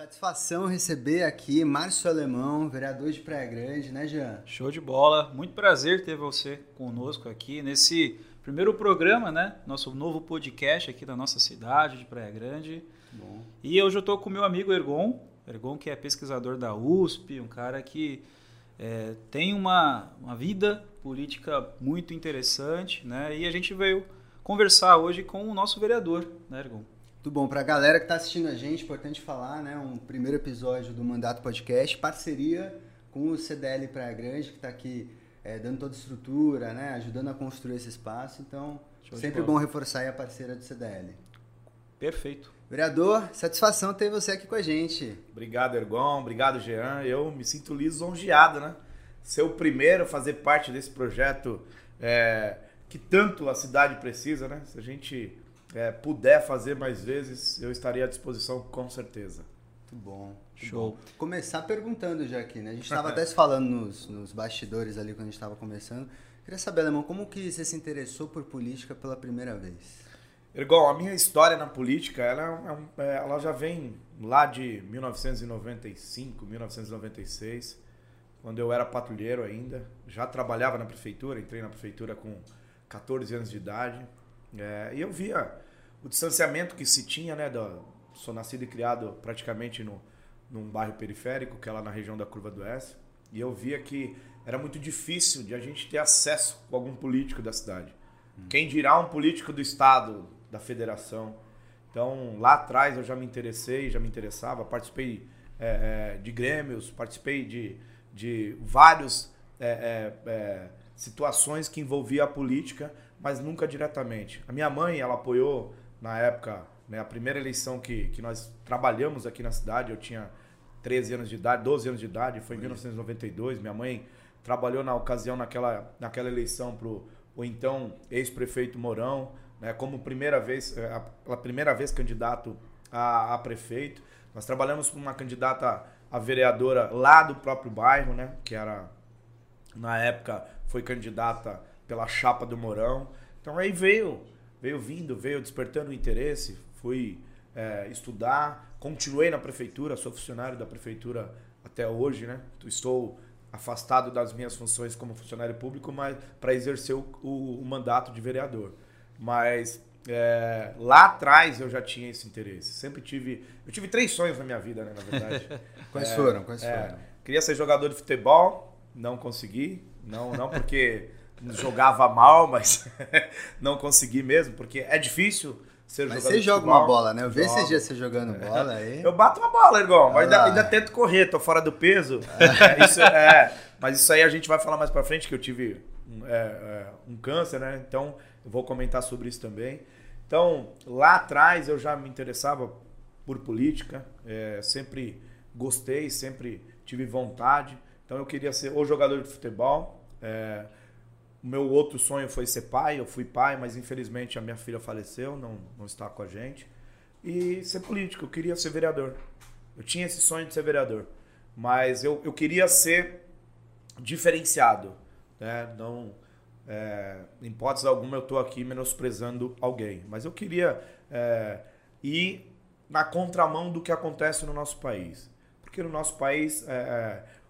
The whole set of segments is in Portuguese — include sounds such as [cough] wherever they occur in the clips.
Satisfação receber aqui Márcio Alemão, vereador de Praia Grande, né, Jean? Show de bola. Muito prazer ter você conosco aqui nesse primeiro programa, né? Nosso novo podcast aqui da nossa cidade de Praia Grande. Bom. E hoje eu estou com meu amigo Ergon, Ergon que é pesquisador da USP, um cara que é, tem uma, uma vida política muito interessante, né? E a gente veio conversar hoje com o nosso vereador, né, Ergon? Tudo bom. Para a galera que está assistindo a gente, importante falar, né? Um primeiro episódio do Mandato Podcast, parceria com o CDL Praia Grande, que está aqui é, dando toda a estrutura, né? Ajudando a construir esse espaço. Então, Show sempre bom reforçar a parceira do CDL. Perfeito. Vereador, satisfação ter você aqui com a gente. Obrigado, Ergon. Obrigado, Jean. Eu me sinto lisonjeado, né? Ser o primeiro a fazer parte desse projeto é, que tanto a cidade precisa, né? Se a gente é, puder fazer mais vezes, eu estaria à disposição com certeza. Muito bom. Muito Show. Bom. Começar perguntando já aqui, né? A gente estava [laughs] até se falando nos, nos bastidores ali quando a gente estava começando. Queria saber, Alemão, como que você se interessou por política pela primeira vez? Ergon, a minha história na política, ela, é, é ela já vem lá de 1995, 1996, quando eu era patrulheiro ainda. Já trabalhava na prefeitura, entrei na prefeitura com 14 anos de idade. É, e eu via o distanciamento que se tinha, né? Do, sou nascido e criado praticamente no, num bairro periférico, que é lá na região da Curva do S. E eu via que era muito difícil de a gente ter acesso com algum político da cidade. Hum. Quem dirá um político do estado, da federação. Então, lá atrás eu já me interessei, já me interessava, participei é, é, de grêmios, participei de, de várias é, é, é, situações que envolvia a política, mas nunca diretamente. A minha mãe, ela apoiou na época, né, a primeira eleição que, que nós trabalhamos aqui na cidade, eu tinha 13 anos de idade, 12 anos de idade, foi em 1992. Minha mãe trabalhou na ocasião naquela, naquela eleição para o então ex-prefeito Mourão, né, como primeira vez, é, a, primeira vez candidato a, a prefeito. Nós trabalhamos com uma candidata a vereadora lá do próprio bairro, né, que era na época foi candidata pela chapa do Mourão. Então aí veio, veio vindo, veio despertando o interesse, fui é, estudar, continuei na prefeitura, sou funcionário da prefeitura até hoje, né? Estou afastado das minhas funções como funcionário público, mas para exercer o, o, o, mandato de vereador. Mas é, lá atrás eu já tinha esse interesse. Sempre tive, eu tive três sonhos na minha vida, né? Na verdade. [laughs] Quais é, foram? Quais é, foram? Queria ser jogador de futebol, não consegui. Não, não porque jogava mal, mas [laughs] não consegui mesmo, porque é difícil ser mas jogador. Você joga uma bola, né? Eu vi esses dias você jogando bola aí. Eu bato uma bola, Ergon, mas ainda, ainda, tento correr, tô fora do peso. É. [laughs] Isso, é, mas isso aí a gente vai falar mais pra frente, que eu tive é, é, um câncer, né? Então eu vou comentar sobre isso também. Então, lá atrás eu já me interessava por política, é, sempre gostei, sempre tive vontade. Então eu queria ser ou jogador de futebol. É, o meu outro sonho foi ser pai. Eu fui pai, mas infelizmente a minha filha faleceu, não, não está com a gente. E ser político, eu queria ser vereador. Eu tinha esse sonho de ser vereador. Mas eu, eu queria ser diferenciado. Né? Não, é, em hipótese alguma eu estou aqui menosprezando alguém. Mas eu queria é, ir na contramão do que acontece no nosso país. Porque no nosso país é, é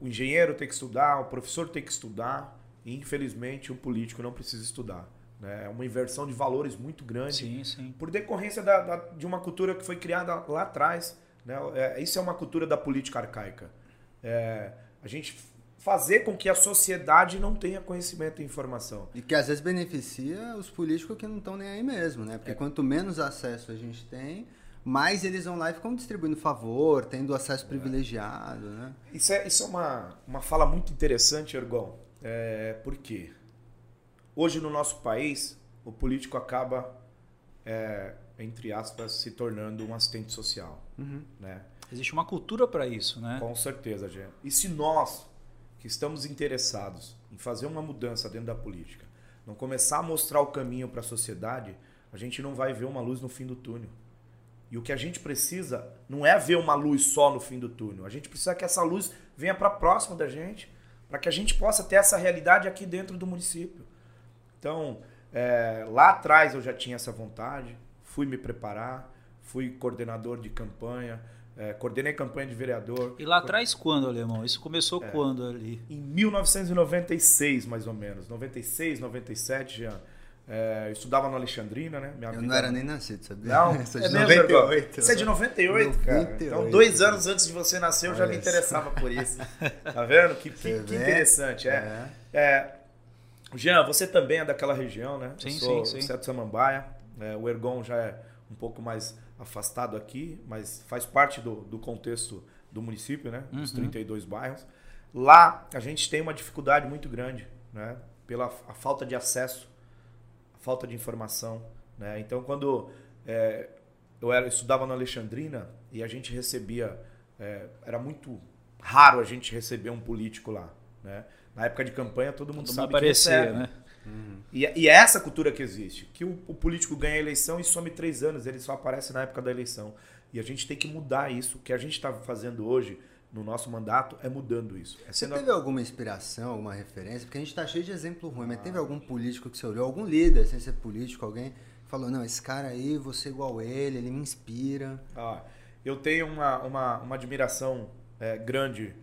o engenheiro tem que estudar, o professor tem que estudar, infelizmente, o político não precisa estudar. Né? É uma inversão de valores muito grande. Sim, sim. Por decorrência da, da, de uma cultura que foi criada lá atrás. Né? É, isso é uma cultura da política arcaica. É, a gente fazer com que a sociedade não tenha conhecimento e informação. E que às vezes beneficia os políticos que não estão nem aí mesmo, né? Porque é. quanto menos acesso a gente tem, mais eles vão lá e ficam distribuindo favor, tendo acesso é. privilegiado, né? Isso é, isso é uma, uma fala muito interessante, Ergon. É, por quê? Hoje no nosso país, o político acaba, é, entre aspas, se tornando um assistente social. Uhum. Né? Existe uma cultura para isso, né? Com certeza, Gê. E se nós, que estamos interessados em fazer uma mudança dentro da política, não começar a mostrar o caminho para a sociedade, a gente não vai ver uma luz no fim do túnel. E o que a gente precisa não é ver uma luz só no fim do túnel. A gente precisa que essa luz venha para próximo da gente para que a gente possa ter essa realidade aqui dentro do município. Então, é, lá atrás eu já tinha essa vontade, fui me preparar, fui coordenador de campanha, é, coordenei campanha de vereador. E lá atrás quando, Alemão? Isso começou é, quando ali? Em 1996, mais ou menos. 96, 97, já. É, eu estudava no Alexandrina, né? Minha eu não era nem nascido, sabia? Não, [laughs] é de 98. Você é de 98, cara? 98. Então, dois anos antes de você nascer, eu já me interessava por isso. Tá vendo? Que, que, que interessante. É. é. Jean, você também é daquela região, né? Sim, sim, sim. Você é de Samambaia. É, o Ergon já é um pouco mais afastado aqui, mas faz parte do, do contexto do município, né? Uhum. Os 32 bairros. Lá a gente tem uma dificuldade muito grande, né? Pela a falta de acesso, falta de informação, né? Então quando é, eu era, estudava na Alexandrina e a gente recebia, é, era muito raro a gente receber um político lá, né? Na época de campanha todo mundo todo sabe aparecia, que né? Uhum. E, e, é essa cultura que existe. Que o, o, político ganha a eleição e some três anos, ele só aparece na época da eleição. E a gente tem que mudar isso. O que a gente está fazendo hoje no nosso mandato é mudando isso. É. Você teve alguma inspiração, alguma referência? Porque a gente está cheio de exemplo ruim, mas teve algum político que você olhou, algum líder, sem ser político, alguém falou, não, esse cara aí, você igual ele, ele me inspira. Ah, eu tenho uma, uma, uma admiração é, grande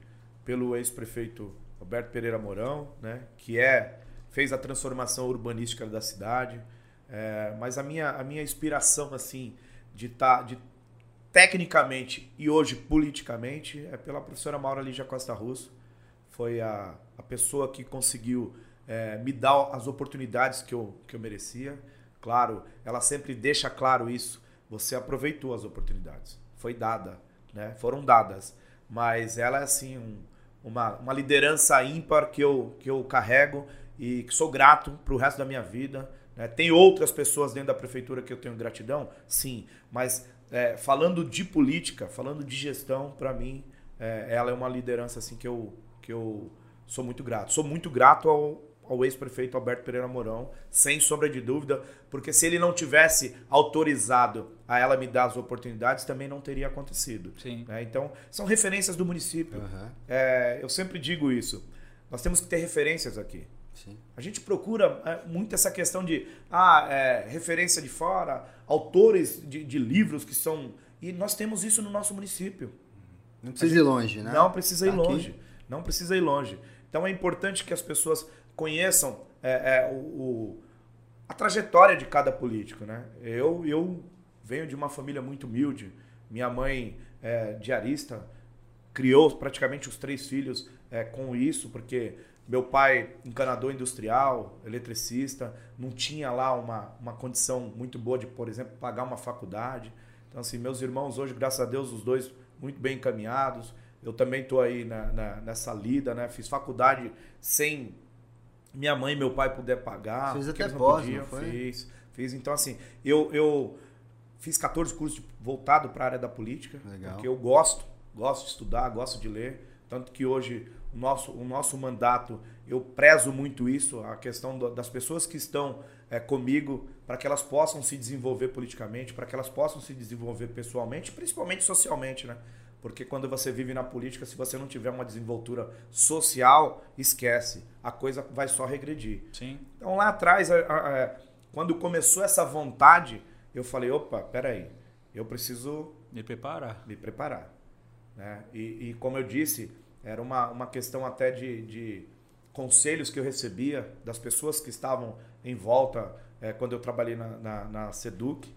pelo ex-prefeito Roberto Pereira Mourão, né, que é fez a transformação urbanística da cidade. É, mas a minha, a minha inspiração, assim, de estar. Tá, de, tecnicamente e hoje politicamente, é pela professora Maura Lígia Costa Russo. Foi a, a pessoa que conseguiu é, me dar as oportunidades que eu, que eu merecia. Claro, ela sempre deixa claro isso. Você aproveitou as oportunidades. Foi dada, né? Foram dadas. Mas ela é assim um, uma, uma liderança ímpar que eu, que eu carrego e que sou grato para o resto da minha vida. Né? Tem outras pessoas dentro da prefeitura que eu tenho gratidão? Sim, mas é, falando de política, falando de gestão, para mim, é, ela é uma liderança assim que eu, que eu sou muito grato. Sou muito grato ao, ao ex-prefeito Alberto Pereira Mourão, sem sombra de dúvida, porque se ele não tivesse autorizado a ela me dar as oportunidades, também não teria acontecido. Sim. Né? Então, são referências do município. Uhum. É, eu sempre digo isso. Nós temos que ter referências aqui. Sim. A gente procura é, muito essa questão de ah, é, referência de fora, autores de, de, livros que são. E nós temos isso no nosso município. Não precisa gente, ir longe, né? Não precisa ir tá longe. Não precisa ir longe. Então é importante que as pessoas conheçam é, é, o, o, a trajetória de cada político. Né? Eu, eu venho de uma família muito humilde. Minha mãe é diarista, criou praticamente os três filhos é, com isso, porque meu pai, encanador industrial, eletricista, não tinha lá uma, uma condição muito boa de, por exemplo, pagar uma faculdade. Então, assim, meus irmãos hoje, graças a Deus, os dois muito bem encaminhados. Eu também estou aí na, na, nessa lida, né? Fiz faculdade sem minha mãe e meu pai puder pagar. Fiz até pós, não foi? Fiz, fiz. Então, assim, eu, eu fiz 14 cursos voltado para a área da política, Legal. porque eu gosto, gosto de estudar, gosto de ler. Tanto que hoje o nosso, o nosso mandato, eu prezo muito isso, a questão das pessoas que estão é, comigo, para que elas possam se desenvolver politicamente, para que elas possam se desenvolver pessoalmente, principalmente socialmente, né? Porque quando você vive na política, se você não tiver uma desenvoltura social, esquece. A coisa vai só regredir. Sim. Então lá atrás, quando começou essa vontade, eu falei, opa, peraí, eu preciso... Me preparar. Me preparar. Né? E, e como eu disse, era uma, uma questão até de, de conselhos que eu recebia das pessoas que estavam em volta é, quando eu trabalhei na, na, na SEDUC,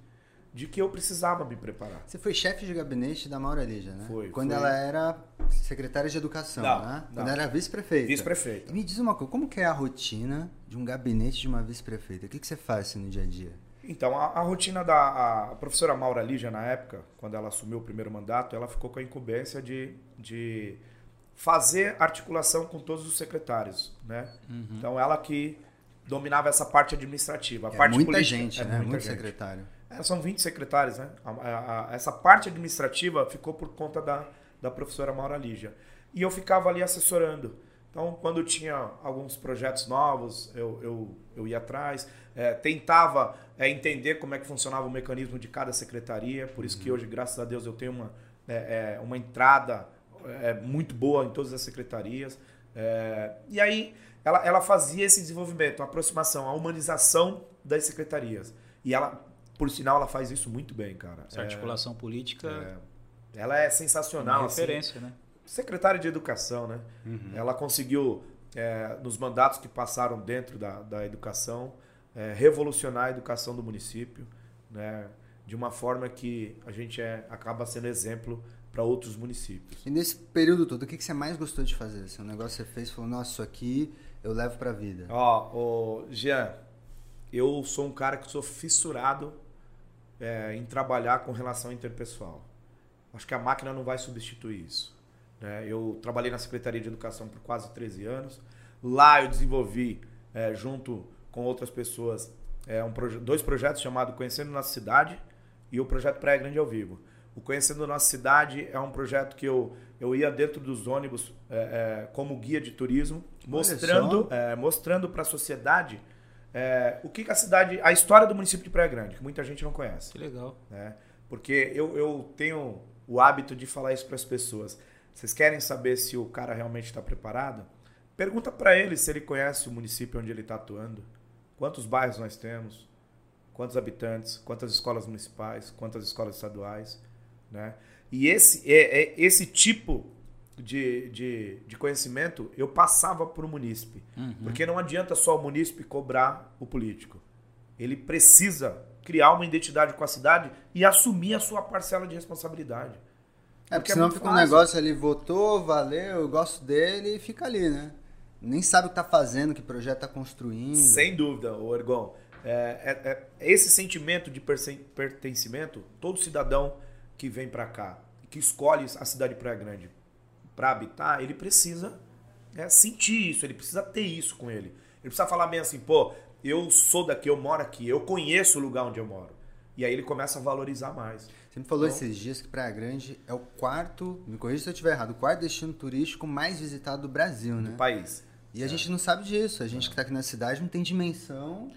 de que eu precisava me preparar. Você foi chefe de gabinete da Maura Lígia, né? Foi. Quando foi. ela era secretária de educação, não, né? Quando ela era vice-prefeita. Vice-prefeita. Me diz uma coisa, como que é a rotina de um gabinete de uma vice-prefeita? O que, que você faz assim, no dia a dia? Então, a, a rotina da a professora Maura Lígia, na época, quando ela assumiu o primeiro mandato, ela ficou com a incumbência de, de fazer articulação com todos os secretários, né? Uhum. Então ela que dominava essa parte administrativa. A é parte muita política, gente, é né? Muito gente. secretário. É, são 20 secretários, né? A, a, a, essa parte administrativa ficou por conta da, da professora Maura Lígia. E eu ficava ali assessorando. Então, quando tinha alguns projetos novos, eu, eu, eu ia atrás, é, tentava é, entender como é que funcionava o mecanismo de cada secretaria. Por isso uhum. que hoje, graças a Deus, eu tenho uma, é, é uma entrada é, muito boa em todas as secretarias. É, e aí ela, ela fazia esse desenvolvimento, a aproximação, a humanização das secretarias. E ela, por sinal, ela faz isso muito bem, cara. Essa articulação política. Ela é sensacional. Uma referência, assim. né? Secretária de Educação, né? Uhum. Ela conseguiu, é, nos mandatos que passaram dentro da, da educação, é, revolucionar a educação do município, né? De uma forma que a gente é, acaba sendo exemplo para outros municípios. E nesse período todo, o que, que você mais gostou de fazer? Se um negócio que você fez e falou, nossa, isso aqui eu levo para a vida. Ó, oh, Jean, eu sou um cara que sou fissurado é, em trabalhar com relação interpessoal. Acho que a máquina não vai substituir isso. Né? Eu trabalhei na Secretaria de Educação por quase 13 anos. Lá eu desenvolvi, é, junto com outras pessoas, é, um proje dois projetos chamados Conhecendo Nossa Cidade e o projeto Praia Grande ao Vivo. O Conhecendo Nossa Cidade é um projeto que eu, eu ia dentro dos ônibus é, é, como guia de turismo, mostrando, é, mostrando para a sociedade é, o que, que, a cidade, a história do município de Praia Grande, que muita gente não conhece. Que legal. Né? Porque eu, eu tenho o hábito de falar isso para as pessoas. Vocês querem saber se o cara realmente está preparado? Pergunta para ele se ele conhece o município onde ele está atuando. Quantos bairros nós temos? Quantos habitantes? Quantas escolas municipais? Quantas escolas estaduais? Né? E esse, é, é esse tipo de, de, de, conhecimento eu passava para o munícipe. Uhum. Porque não adianta só o munícipe cobrar o político. Ele precisa criar uma identidade com a cidade e assumir a sua parcela de responsabilidade. É, porque, porque senão é fica fácil. um negócio ali, votou, valeu, eu gosto dele e fica ali, né? Nem sabe o que está fazendo, que projeto está construindo. Sem dúvida, o Ergon. É, é, é, esse sentimento de pertencimento, todo cidadão que vem para cá, que escolhe a cidade de Praia Grande para habitar, ele precisa é, sentir isso, ele precisa ter isso com ele. Ele precisa falar bem assim, pô, eu sou daqui, eu moro aqui, eu conheço o lugar onde eu moro. E aí ele começa a valorizar mais. Você me falou então, esses dias que Praia Grande é o quarto, me corrija se eu estiver errado, o quarto destino turístico mais visitado do Brasil, né? Do país. E a é. gente não sabe disso. A gente que está aqui na cidade não tem dimensão.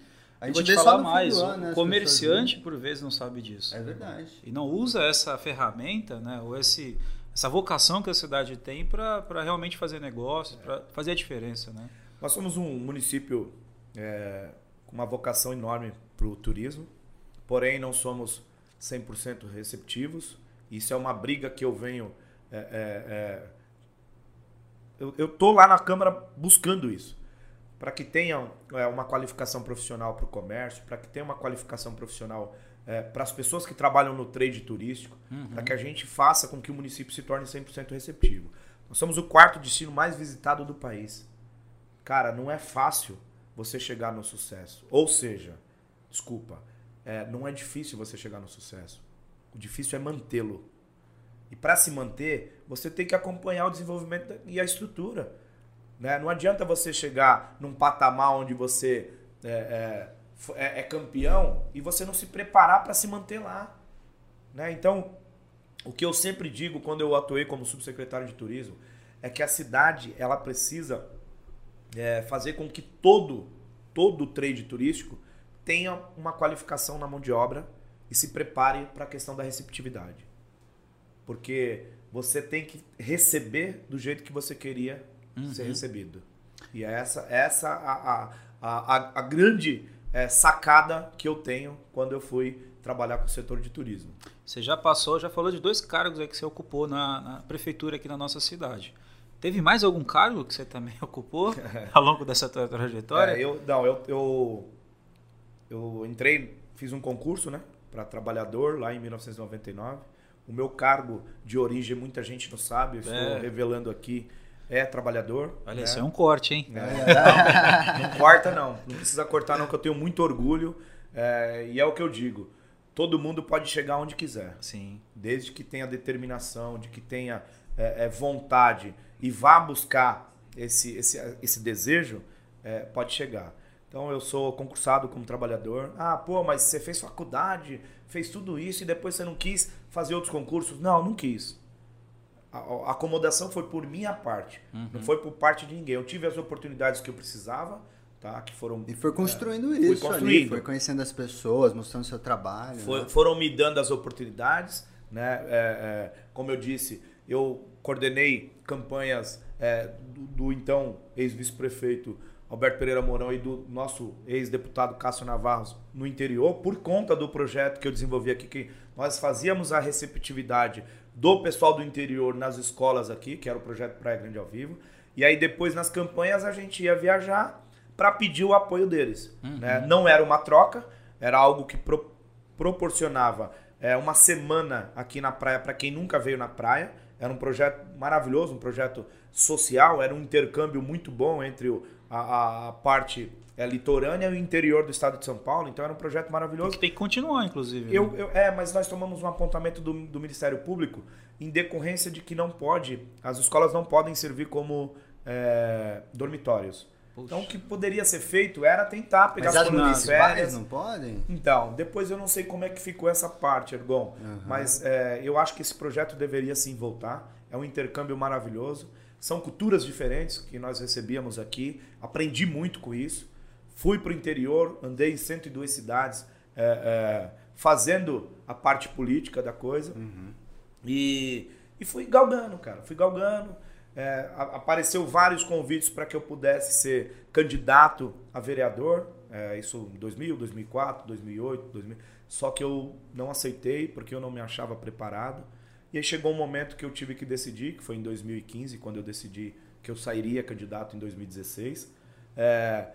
A gente te falar mais, ano, né, o comerciante por vezes não sabe disso. É verdade. E não usa essa ferramenta, né, ou esse, essa vocação que a cidade tem para realmente fazer negócios, para fazer a diferença. Né? Nós somos um município é, com uma vocação enorme para o turismo, porém não somos 100% receptivos. Isso é uma briga que eu venho. É, é, é eu estou lá na Câmara buscando isso. Para que tenha é, uma qualificação profissional para o comércio, para que tenha uma qualificação profissional é, para as pessoas que trabalham no trade turístico, uhum. para que a gente faça com que o município se torne 100% receptivo. Nós somos o quarto destino mais visitado do país. Cara, não é fácil você chegar no sucesso. Ou seja, desculpa, é, não é difícil você chegar no sucesso. O difícil é mantê-lo. E para se manter, você tem que acompanhar o desenvolvimento e a estrutura. Né? Não adianta você chegar num patamar onde você é, é, é, é campeão e você não se preparar para se manter lá. Né? Então, o que eu sempre digo quando eu atuei como subsecretário de turismo é que a cidade ela precisa é, fazer com que todo todo trade turístico tenha uma qualificação na mão de obra e se prepare para a questão da receptividade. Porque você tem que receber do jeito que você queria uhum. ser recebido. E é essa, essa a, a, a, a grande é, sacada que eu tenho quando eu fui trabalhar com o setor de turismo. Você já passou, já falou de dois cargos aí que você ocupou na, na prefeitura aqui na nossa cidade. Teve mais algum cargo que você também [laughs] ocupou [laughs] ao longo dessa trajetória? É, eu, não, eu, eu eu entrei, fiz um concurso, né, para trabalhador lá em 1999. O meu cargo de origem, muita gente não sabe, estou é. revelando aqui, é trabalhador. Olha, né? isso é um corte, hein? É. Não, não, corta, não. Não precisa cortar, não, que eu tenho muito orgulho. É, e é o que eu digo. Todo mundo pode chegar onde quiser. Sim. Desde que tenha determinação, de que tenha é, é vontade e vá buscar esse, esse, esse desejo, é, pode chegar. Então eu sou concursado como trabalhador. Ah, pô, mas você fez faculdade, fez tudo isso e depois você não quis fazer outros concursos? Não, não quis. A, acomodação foi por minha parte, uhum. não foi por parte de ninguém. Eu tive as oportunidades que eu precisava, tá? Que foram e foi construindo é, isso, construindo. Ali, foi conhecendo as pessoas, mostrando seu trabalho. Foi, né? Foram me dando as oportunidades, né? É, é, como eu disse, eu coordenei campanhas é, do, do então ex-vice-prefeito Alberto Pereira Mourão e do nosso ex-deputado Cássio Navarro no interior, por conta do projeto que eu desenvolvi aqui, que nós fazíamos a receptividade do pessoal do interior nas escolas aqui, que era o projeto Praia Grande ao Vivo. E aí depois nas campanhas a gente ia viajar para pedir o apoio deles. Uhum. Né? Não era uma troca, era algo que pro, proporcionava é, uma semana aqui na praia para quem nunca veio na praia. Era um projeto maravilhoso, um projeto social, era um intercâmbio muito bom entre o, a, a parte é, litorânea e o interior do estado de São Paulo, então era um projeto maravilhoso. Que tem que continuar, inclusive. Eu, né? eu, é, mas nós tomamos um apontamento do, do Ministério Público em decorrência de que não pode, as escolas não podem servir como é, dormitórios. Puxa. Então o que poderia ser feito era tentar pegar mas as colônias férias. não podem? Então, depois eu não sei como é que ficou essa parte, Ergon, uhum. mas é, eu acho que esse projeto deveria sim voltar. É um intercâmbio maravilhoso. São culturas diferentes que nós recebíamos aqui. Aprendi muito com isso. Fui para o interior, andei em 102 cidades, é, é, fazendo a parte política da coisa. Uhum. E, e fui galgando, cara. Fui galgando. É, apareceu vários convites para que eu pudesse ser candidato a vereador. É, isso em 2000, 2004, 2008, 2000. Só que eu não aceitei porque eu não me achava preparado. E aí chegou um momento que eu tive que decidir, que foi em 2015, quando eu decidi que eu sairia candidato em 2016. É,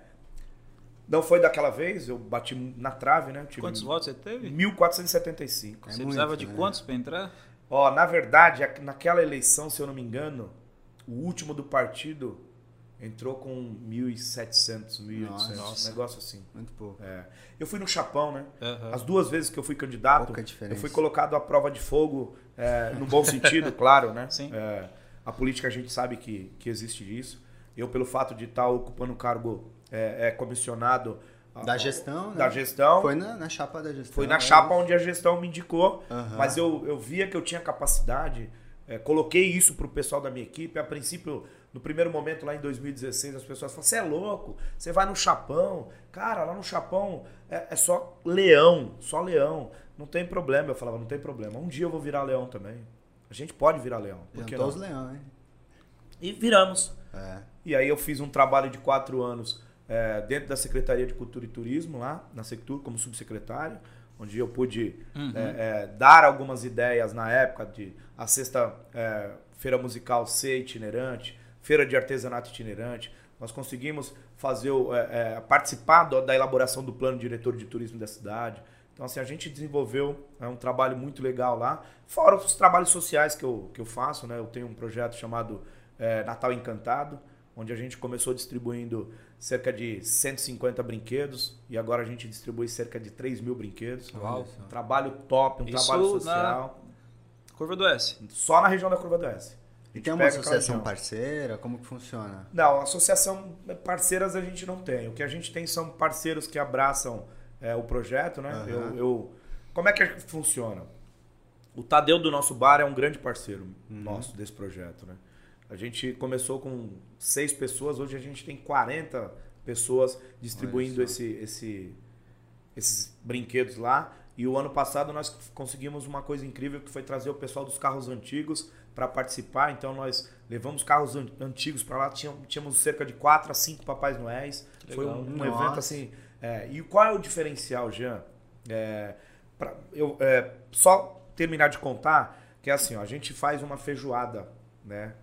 não foi daquela vez, eu bati na trave, né? Tive Quantos votos você teve? 1475. É você muito, precisava de né? quantos para entrar? Ó, na verdade, naquela eleição, se eu não me engano, o último do partido entrou com 1.700, 1.800, um negócio assim. Muito pouco. É. Eu fui no Chapão, né? Uhum. As duas vezes que eu fui candidato, eu fui colocado à prova de fogo, é, no bom sentido, [laughs] claro, né? Sim. É, a política a gente sabe que, que existe isso. Eu, pelo fato de estar ocupando o cargo é, é comissionado da gestão, né? Da gestão. Foi na, na, chapa da gestão. Foi na chapa onde a gestão me indicou, uhum. mas eu, eu via que eu tinha capacidade, é, coloquei isso para o pessoal da minha equipe. A princípio, no primeiro momento lá em 2016, as pessoas falaram: você é louco, você vai no Chapão. Cara, lá no Chapão é, é, só leão, só leão. Não tem problema. Eu falava: não tem problema. Um dia eu vou virar leão também. A gente pode virar leão. Por que não? os leões, hein? E viramos. É. E aí eu fiz um trabalho de quatro anos é, dentro da Secretaria de Cultura e Turismo, lá na Sectur, como subsecretário, onde eu pude uhum. é, é, dar algumas ideias na época de a sexta é, feira musical ser itinerante, feira de artesanato itinerante. Nós conseguimos fazer é, é, participar do, da elaboração do plano diretor de turismo da cidade. Então, assim, a gente desenvolveu um trabalho muito legal lá. Fora os trabalhos sociais que eu, que eu faço, né? Eu tenho um projeto chamado Natal Encantado, onde a gente começou distribuindo cerca de 150 brinquedos e agora a gente distribui cerca de 3 mil brinquedos. Uau. Um trabalho top, um Isso trabalho social. Curva do S. Só na região da Curva do S. E tem uma associação parceira? Como que funciona? Não, associação parceiras a gente não tem. O que a gente tem são parceiros que abraçam é, o projeto, né? Uhum. Eu, eu, como é que funciona? O Tadeu do nosso bar é um grande parceiro uhum. nosso desse projeto, né? A gente começou com seis pessoas, hoje a gente tem 40 pessoas distribuindo esse, esse, esses brinquedos lá. E o ano passado nós conseguimos uma coisa incrível que foi trazer o pessoal dos carros antigos para participar. Então nós levamos carros antigos para lá, tínhamos, tínhamos cerca de 4 a 5 Papais Noéis. Foi um, um evento assim. É, e qual é o diferencial, Jean? É, pra, eu, é, só terminar de contar que é assim, ó, a gente faz uma feijoada, né?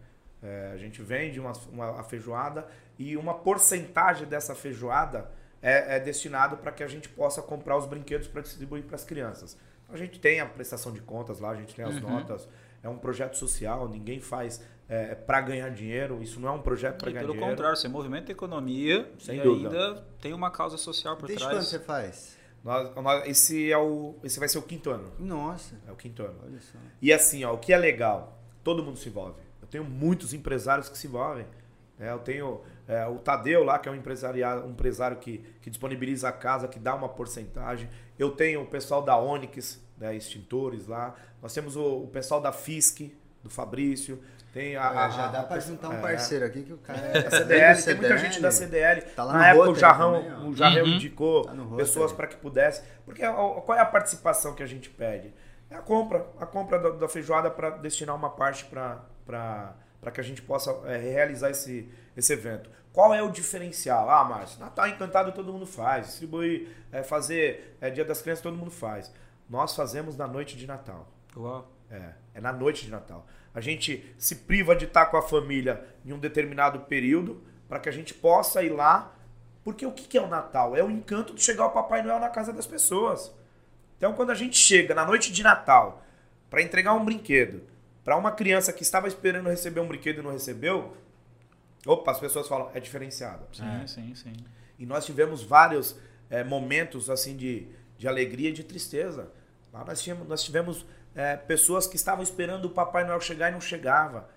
É, a gente vende uma, uma feijoada e uma porcentagem dessa feijoada é, é destinado para que a gente possa comprar os brinquedos para distribuir para as crianças. A gente tem a prestação de contas lá, a gente tem as uhum. notas. É um projeto social, ninguém faz é, para ganhar dinheiro. Isso não é um projeto para ganhar pelo dinheiro. Pelo contrário, você movimenta a economia Sem e dúvida. ainda tem uma causa social por Desde trás. quando você faz? Nós, nós, esse, é o, esse vai ser o quinto ano. Nossa. É o quinto ano. Olha só. E assim, ó, o que é legal, todo mundo se envolve. Eu tenho muitos empresários que se envolvem. É, eu tenho é, o Tadeu lá, que é um empresário, um empresário que, que disponibiliza a casa, que dá uma porcentagem. Eu tenho o pessoal da Onix, né, extintores lá. Nós temos o, o pessoal da FISC, do Fabrício. Tem a, é, já dá para juntar um é. parceiro é, aqui que o cara [laughs] é. A CDL, tem muita gente da CDL. Tá lá Na época o Jarrão, também, o Jarrão uhum. indicou tá pessoas para que pudesse. Porque qual é a participação que a gente pede? É a compra, a compra da, da feijoada para destinar uma parte para para que a gente possa é, realizar esse, esse evento. Qual é o diferencial? Ah, Márcio, Natal Encantado todo mundo faz, distribuir, é, fazer é, Dia das Crianças todo mundo faz. Nós fazemos na noite de Natal. Uau. É, é na noite de Natal. A gente se priva de estar com a família em um determinado período para que a gente possa ir lá. Porque o que é o Natal? É o encanto de chegar o Papai Noel na casa das pessoas. Então, quando a gente chega na noite de Natal para entregar um brinquedo para uma criança que estava esperando receber um brinquedo e não recebeu, opa, as pessoas falam, é diferenciado. Sim, é. sim, sim. E nós tivemos vários é, momentos assim de, de alegria e de tristeza. Lá nós, tínhamos, nós tivemos é, pessoas que estavam esperando o Papai Noel chegar e não chegava.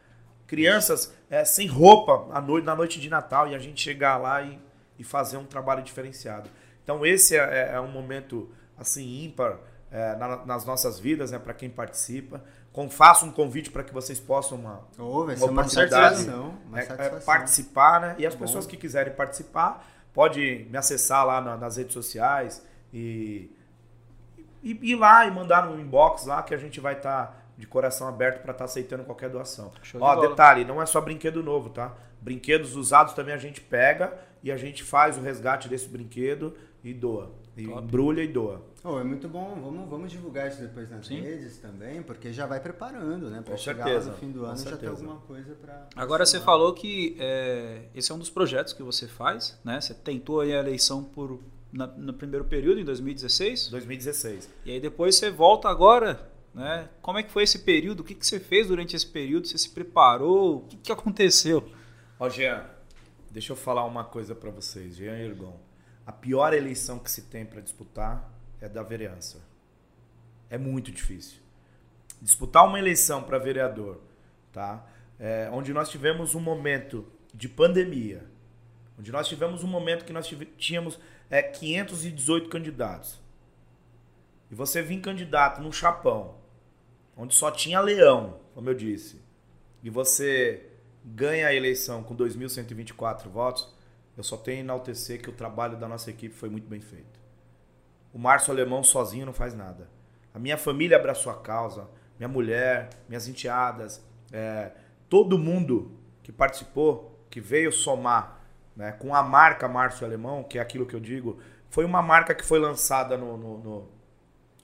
Crianças é, sem roupa à noite, na noite de Natal e a gente chegar lá e, e fazer um trabalho diferenciado. Então esse é, é um momento assim ímpar é, na, nas nossas vidas, né, para quem participa. Com, faço um convite para que vocês possam uma, oh, uma oportunidade uma é, é, participar, né? E as Bom. pessoas que quiserem participar, pode me acessar lá na, nas redes sociais e, e, ir lá e mandar no inbox lá que a gente vai estar tá de coração aberto para estar tá aceitando qualquer doação. Show Ó, de detalhe, não é só brinquedo novo, tá? Brinquedos usados também a gente pega e a gente faz o resgate desse brinquedo e doa. E Top. embrulha e doa. Oh, é muito bom, vamos, vamos divulgar isso depois nas Sim. redes também, porque já vai preparando, né? Para chegar certeza. lá no fim do ano já ter alguma coisa para. Agora você falou que é, esse é um dos projetos que você faz, né? Você tentou a eleição por na, no primeiro período, em 2016? 2016. E aí depois você volta agora, né? Como é que foi esse período? O que, que você fez durante esse período? Você se preparou? O que, que aconteceu? Ó, Jean, deixa eu falar uma coisa para vocês, Jean Ergon. A pior eleição que se tem para disputar é da vereança. É muito difícil. Disputar uma eleição para vereador, tá? É, onde nós tivemos um momento de pandemia, onde nós tivemos um momento que nós tínhamos é, 518 candidatos. E você vir candidato num chapão, onde só tinha leão, como eu disse, e você ganha a eleição com 2.124 votos, eu só tenho a enaltecer que o trabalho da nossa equipe foi muito bem feito. O Márcio Alemão sozinho não faz nada. A minha família abraçou a causa, minha mulher, minhas enteadas, é, todo mundo que participou, que veio somar né, com a marca Márcio Alemão, que é aquilo que eu digo, foi uma marca que foi lançada no, no, no,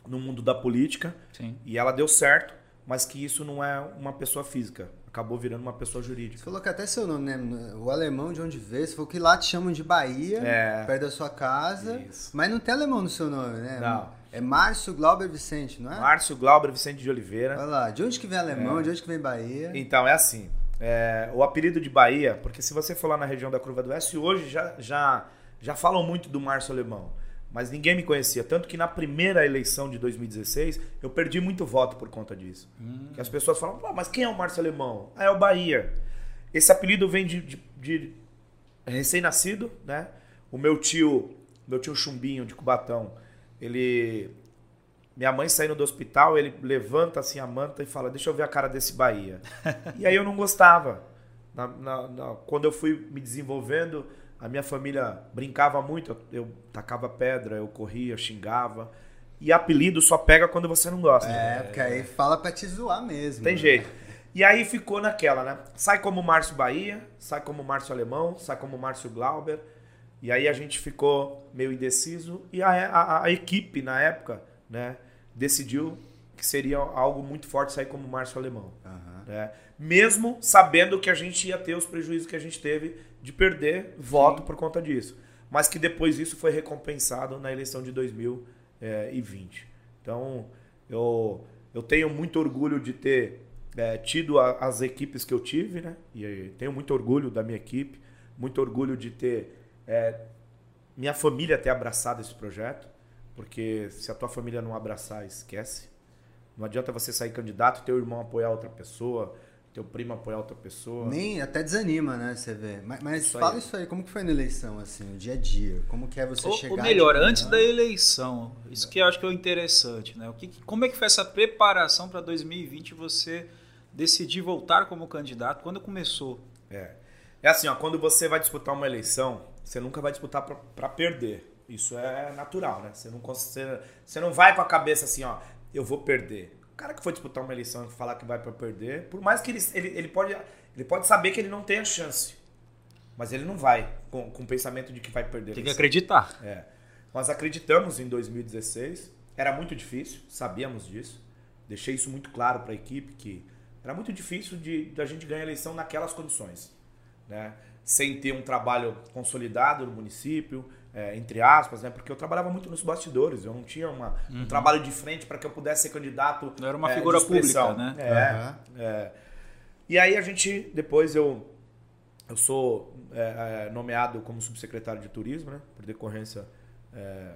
no mundo da política Sim. e ela deu certo, mas que isso não é uma pessoa física acabou virando uma pessoa jurídica. Você falou que até seu nome, né? O alemão de onde veio, você falou que lá te chamam de Bahia, é, perto da sua casa. Isso. Mas não tem alemão no seu nome, né? Não. É Márcio Glauber Vicente, não é? Márcio Glauber Vicente de Oliveira. Olha lá, de onde que vem alemão, é. de onde que vem Bahia? Então, é assim. É, o apelido de Bahia, porque se você for lá na região da Curva do Oeste, hoje já, já, já falam muito do Márcio Alemão mas ninguém me conhecia. Tanto que na primeira eleição de 2016, eu perdi muito voto por conta disso. Hum. As pessoas falam, mas quem é o Márcio Alemão? Ah, é o Bahia. Esse apelido vem de, de, de recém-nascido, né? O meu tio, meu tio Chumbinho, de Cubatão, ele... Minha mãe saindo do hospital, ele levanta assim a manta e fala, deixa eu ver a cara desse Bahia. [laughs] e aí eu não gostava. Na, na, na, quando eu fui me desenvolvendo a minha família brincava muito, eu tacava pedra, eu corria, xingava. E apelido só pega quando você não gosta. É, porque aí fala pra te zoar mesmo. Tem né? jeito. E aí ficou naquela, né? Sai como Márcio Bahia, sai como Márcio Alemão, sai como Márcio Glauber. E aí a gente ficou meio indeciso. E a, a, a equipe, na época, né, decidiu que seria algo muito forte sair como Márcio Alemão. Uhum. Né? Mesmo sabendo que a gente ia ter os prejuízos que a gente teve de perder voto Sim. por conta disso. Mas que depois isso foi recompensado na eleição de 2020. Então, eu, eu tenho muito orgulho de ter é, tido a, as equipes que eu tive, né? E tenho muito orgulho da minha equipe, muito orgulho de ter é, minha família ter abraçado esse projeto, porque se a tua família não abraçar, esquece. Não adianta você sair candidato, teu irmão apoiar outra pessoa, teu primo apoiar outra pessoa. Nem, até desanima, né, você vê. Mas, mas isso fala aí. isso aí, como que foi na eleição, assim, o dia a dia? Como que é você ou, chegar... Ou melhor, antes da eleição, isso que eu acho que é o interessante, né? O que, como é que foi essa preparação para 2020 você decidir voltar como candidato? Quando começou? É, é assim, ó, quando você vai disputar uma eleição, você nunca vai disputar para perder. Isso é natural, né? Você não, você, você não vai com a cabeça assim, ó, eu vou perder. O cara que for disputar uma eleição e falar que vai para perder, por mais que ele, ele, ele, pode, ele pode saber que ele não tem a chance. Mas ele não vai com, com o pensamento de que vai perder. Tem que acreditar. É. Nós acreditamos em 2016. Era muito difícil, sabíamos disso. Deixei isso muito claro para a equipe que era muito difícil de da gente ganhar eleição naquelas condições, né? Sem ter um trabalho consolidado no município, é, entre aspas, né? Porque eu trabalhava muito nos bastidores, eu não tinha uma, uhum. um trabalho de frente para que eu pudesse ser candidato. Não era uma é, figura pública, né? É, uhum. é, E aí a gente, depois eu, eu sou é, é, nomeado como subsecretário de turismo, né? Por decorrência é,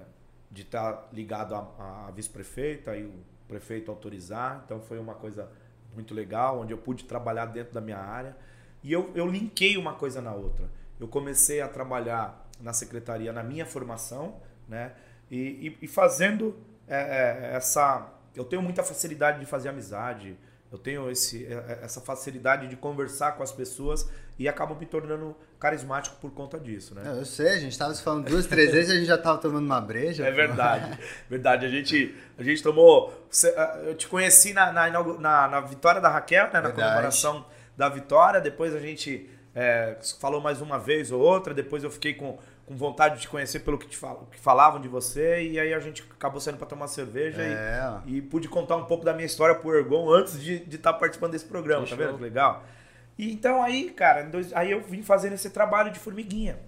de estar tá ligado à, à vice-prefeita e o prefeito autorizar. Então foi uma coisa muito legal, onde eu pude trabalhar dentro da minha área. E eu, eu linkei uma coisa na outra. Eu comecei a trabalhar na secretaria na minha formação, né? E, e, e fazendo é, é, essa. Eu tenho muita facilidade de fazer amizade, eu tenho esse, é, é, essa facilidade de conversar com as pessoas e acabo me tornando carismático por conta disso, né? Eu sei, a gente estava se falando duas, três vezes e a gente já estava tomando uma breja. É verdade, verdade. A gente, a gente tomou... Eu te conheci na, na, na, na vitória da Raquel, né? Na verdade. comemoração da vitória. Depois a gente é, falou mais uma vez ou outra. Depois eu fiquei com com vontade de te conhecer pelo que, te fal que falavam de você, e aí a gente acabou saindo para tomar cerveja é. e, e, pude contar um pouco da minha história pro Ergon antes de estar tá participando desse programa, tá vendo que legal? E então aí, cara, dois, aí eu vim fazendo esse trabalho de formiguinha.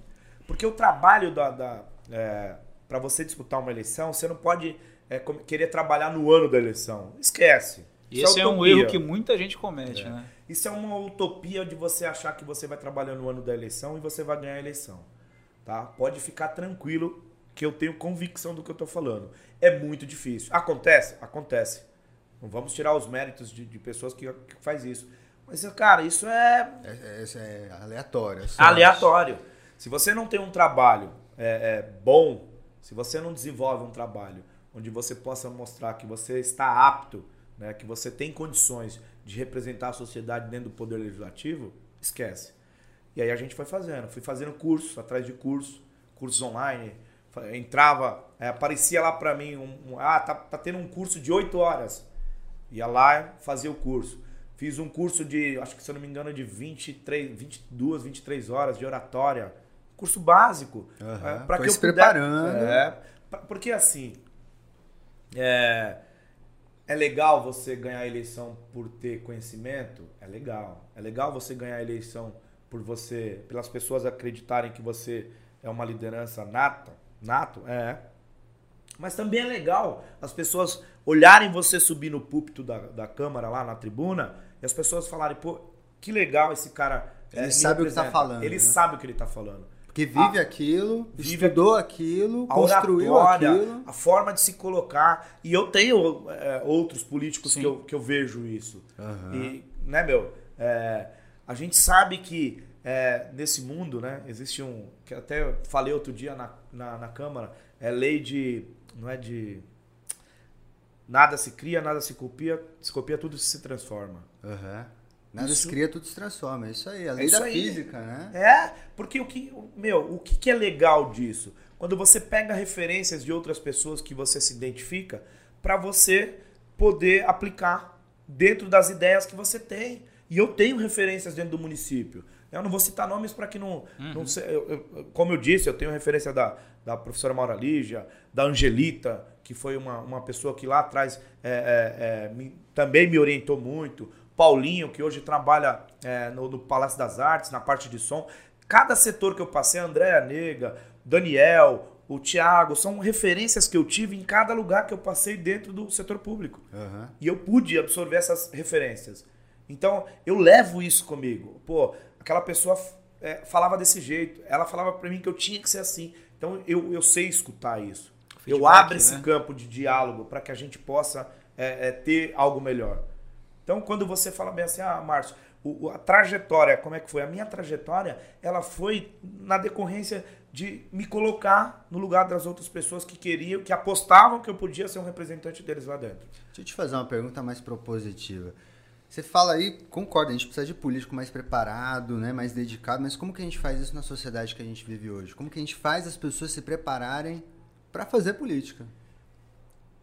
Porque o trabalho da. da é, para você disputar uma eleição, você não pode é, querer trabalhar no ano da eleição. Esquece. Isso Esse é, é, um erro que muita gente comete, é. né? Isso é uma utopia de você achar que você vai trabalhar no ano da eleição e você vai ganhar a eleição. Tá? Pode ficar tranquilo que eu tenho convicção do que eu estou falando. É muito difícil. Acontece? Acontece. Não vamos tirar os méritos de, de pessoas que, que faz isso. Mas, cara, isso é. É, é, é aleatório. É aleatório. Se você não tem um trabalho é, é, bom, se você não desenvolve um trabalho onde você possa mostrar que você está apto, né, que você tem condições de representar a sociedade dentro do poder legislativo, esquece. E aí a gente foi fazendo, fui fazendo curso, atrás de curso, cursos online. Entrava, é, aparecia lá para mim, um, um, ah, tá, tá tendo um curso de 8 horas. Ia lá, fazia o curso. Fiz um curso de, acho que se eu não me engano, de 23, 22, 23 horas de oratória. Curso básico. Uhum, é, para que eu se puder, preparando. É, porque assim, é, é legal você ganhar a eleição por ter conhecimento? É legal. É legal você ganhar a eleição por você, pelas pessoas acreditarem que você é uma liderança nata, nato, é. Mas também é legal as pessoas olharem você subir no púlpito da, da Câmara, lá na tribuna, e as pessoas falarem, pô, que legal esse cara. Ele é, sabe o que está falando. Ele né? sabe o que ele está falando. Porque vive a, aquilo, vive estudou aquilo, construiu oratória, aquilo. A forma de se colocar. E eu tenho é, outros políticos que eu, que eu vejo isso. Uhum. E, né, meu? É, a gente sabe que é, nesse mundo, né, existe um. que até falei outro dia na, na, na, Câmara, é lei de. não é de. Nada se cria, nada se copia, se copia, tudo se transforma. Uhum. Nada isso, se cria, tudo se transforma. É isso aí, a lei é da aí. física, né? É, porque o que. Meu, o que, que é legal disso? Quando você pega referências de outras pessoas que você se identifica, para você poder aplicar dentro das ideias que você tem. E eu tenho referências dentro do município. Eu não vou citar nomes para que não. Uhum. não sei, eu, eu, como eu disse, eu tenho referência da, da professora Maura Lígia, da Angelita, que foi uma, uma pessoa que lá atrás é, é, é, me, também me orientou muito. Paulinho, que hoje trabalha é, no, no, Palácio das Artes, na parte de som. Cada setor que eu passei, a Andréa Nega, Daniel, o Thiago, são referências que eu tive em cada lugar que eu passei dentro do setor público. Uhum. E eu pude absorver essas referências. Então, eu levo isso comigo. Pô, aquela pessoa é, falava desse jeito, ela falava para mim que eu tinha que ser assim. Então, eu, eu sei escutar isso. Feedback, eu abro esse né? campo de diálogo para que a gente possa é, é, ter algo melhor. Então, quando você fala bem assim, ah, Márcio, o, a trajetória, como é que foi? A minha trajetória, ela foi na decorrência de me colocar no lugar das outras pessoas que queriam, que apostavam que eu podia ser um representante deles lá dentro. Deixa eu te fazer uma pergunta mais propositiva. Você fala aí, concorda, a gente precisa de político mais preparado, né, mais dedicado, mas como que a gente faz isso na sociedade que a gente vive hoje? Como que a gente faz as pessoas se prepararem para fazer política?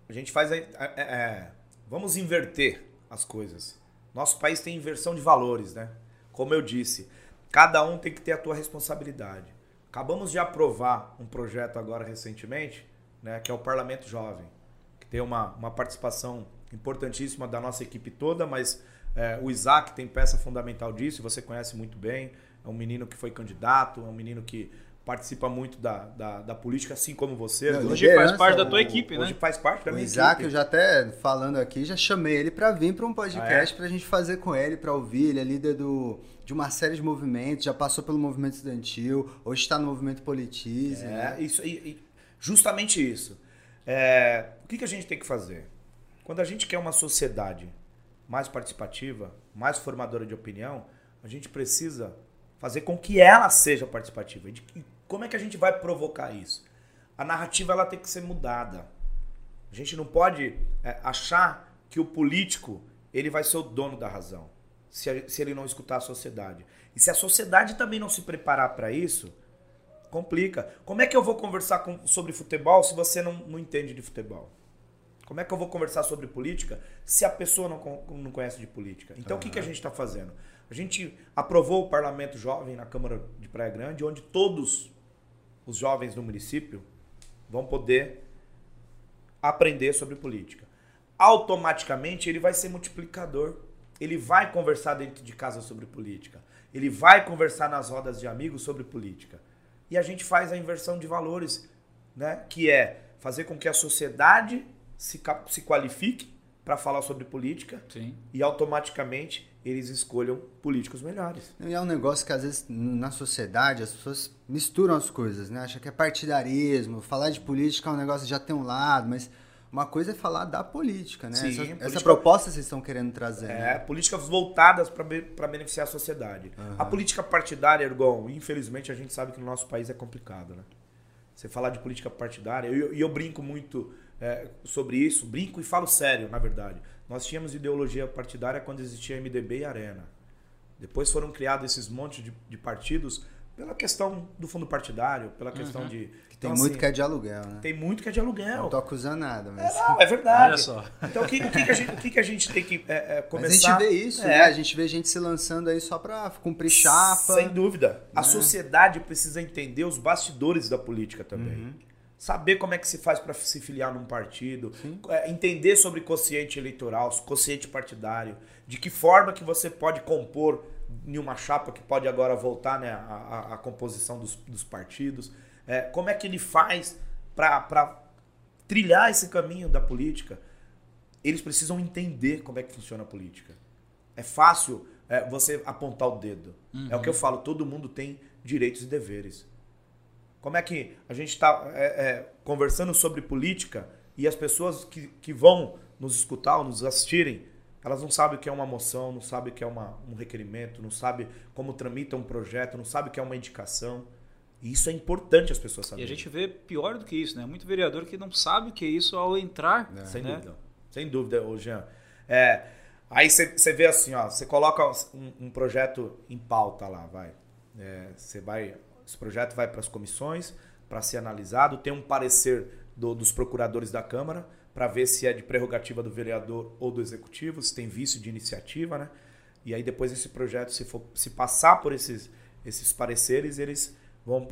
A gente faz. É, é, vamos inverter as coisas. Nosso país tem inversão de valores, né? Como eu disse, cada um tem que ter a tua responsabilidade. Acabamos de aprovar um projeto agora recentemente, né, que é o Parlamento Jovem, que tem uma, uma participação importantíssima da nossa equipe toda, mas é, o Isaac tem peça fundamental disso, você conhece muito bem. É um menino que foi candidato, é um menino que participa muito da, da, da política, assim como você. Não, hoje faz parte da tua equipe, né? Hoje faz parte da o minha Isaac, equipe. eu já até falando aqui, já chamei ele para vir para um podcast ah, é? para a gente fazer com ele, para ouvir. Ele é líder do, de uma série de movimentos, já passou pelo movimento estudantil, hoje está no movimento Politize. É, né? isso, e, e justamente isso. É, o que, que a gente tem que fazer? Quando a gente quer uma sociedade mais participativa, mais formadora de opinião, a gente precisa fazer com que ela seja participativa. E como é que a gente vai provocar isso? A narrativa ela tem que ser mudada. A gente não pode é, achar que o político ele vai ser o dono da razão, se, se ele não escutar a sociedade. E se a sociedade também não se preparar para isso, complica. Como é que eu vou conversar com, sobre futebol se você não, não entende de futebol? Como é que eu vou conversar sobre política se a pessoa não, não conhece de política? Então uhum. o que, que a gente está fazendo? A gente aprovou o Parlamento Jovem na Câmara de Praia Grande, onde todos os jovens do município vão poder aprender sobre política. Automaticamente ele vai ser multiplicador. Ele vai conversar dentro de casa sobre política. Ele vai conversar nas rodas de amigos sobre política. E a gente faz a inversão de valores, né? que é fazer com que a sociedade se, se qualifique para falar sobre política Sim. e automaticamente eles escolham políticos melhores. E é um negócio que às vezes na sociedade as pessoas misturam as coisas, né? Acha que é partidarismo, falar de política é um negócio que já tem um lado, mas uma coisa é falar da política, né? Sim, essa, política... essa proposta vocês estão querendo trazer. É, né? políticas voltadas para beneficiar a sociedade. Uhum. A política partidária, Ergon, infelizmente a gente sabe que no nosso país é complicado, né? Você falar de política partidária, e eu, eu, brinco muito é, sobre isso, brinco e falo sério, na verdade. Nós tínhamos ideologia partidária quando existia MDB e Arena. Depois foram criados esses montes de, de partidos pela questão do fundo partidário, pela questão uhum. de. Que tem então, muito assim, que é de aluguel, né? Tem muito que é de aluguel. Não tô acusando nada, mas. É, não, é verdade. Olha só. Então o que, o que, que, a, gente, o que, que a gente tem que é, é, começar. Mas a gente vê isso, é. né? A gente vê gente se lançando aí só pra cumprir chapa. Sem dúvida. Né? A sociedade precisa entender os bastidores da política também. Uhum. Saber como é que se faz para se filiar num partido, é, entender sobre quociente eleitoral, quociente partidário, de que forma que você pode compor em uma chapa que pode agora voltar né, a, a, composição dos, dos partidos. É, como é que ele faz para trilhar esse caminho da política? Eles precisam entender como é que funciona a política. É fácil é, você apontar o dedo. Uhum. É o que eu uhum. falo, todo mundo tem direitos e deveres. Como é que a gente está é, é, conversando sobre política e as pessoas que, que vão nos escutar ou nos assistirem elas não sabem o que é uma moção, não sabem o que é uma, um requerimento, não sabem como tramita um projeto, não sabem o que é uma indicação. E isso é importante as pessoas saberem. E a gente vê pior do que isso, né? Muito vereador que não sabe o que é isso ao entrar. É. Sem né? dúvida. Sem dúvida, ô Jean. É, aí você vê assim, ó, você coloca um, um, projeto em pauta lá, vai. Você é, vai. Esse projeto vai para as comissões para ser analisado, tem um parecer do, dos procuradores da Câmara para ver se é de prerrogativa do vereador ou do executivo, se tem vício de iniciativa, né? E aí depois esse projeto, se, for, se passar por esses, esses pareceres, eles vão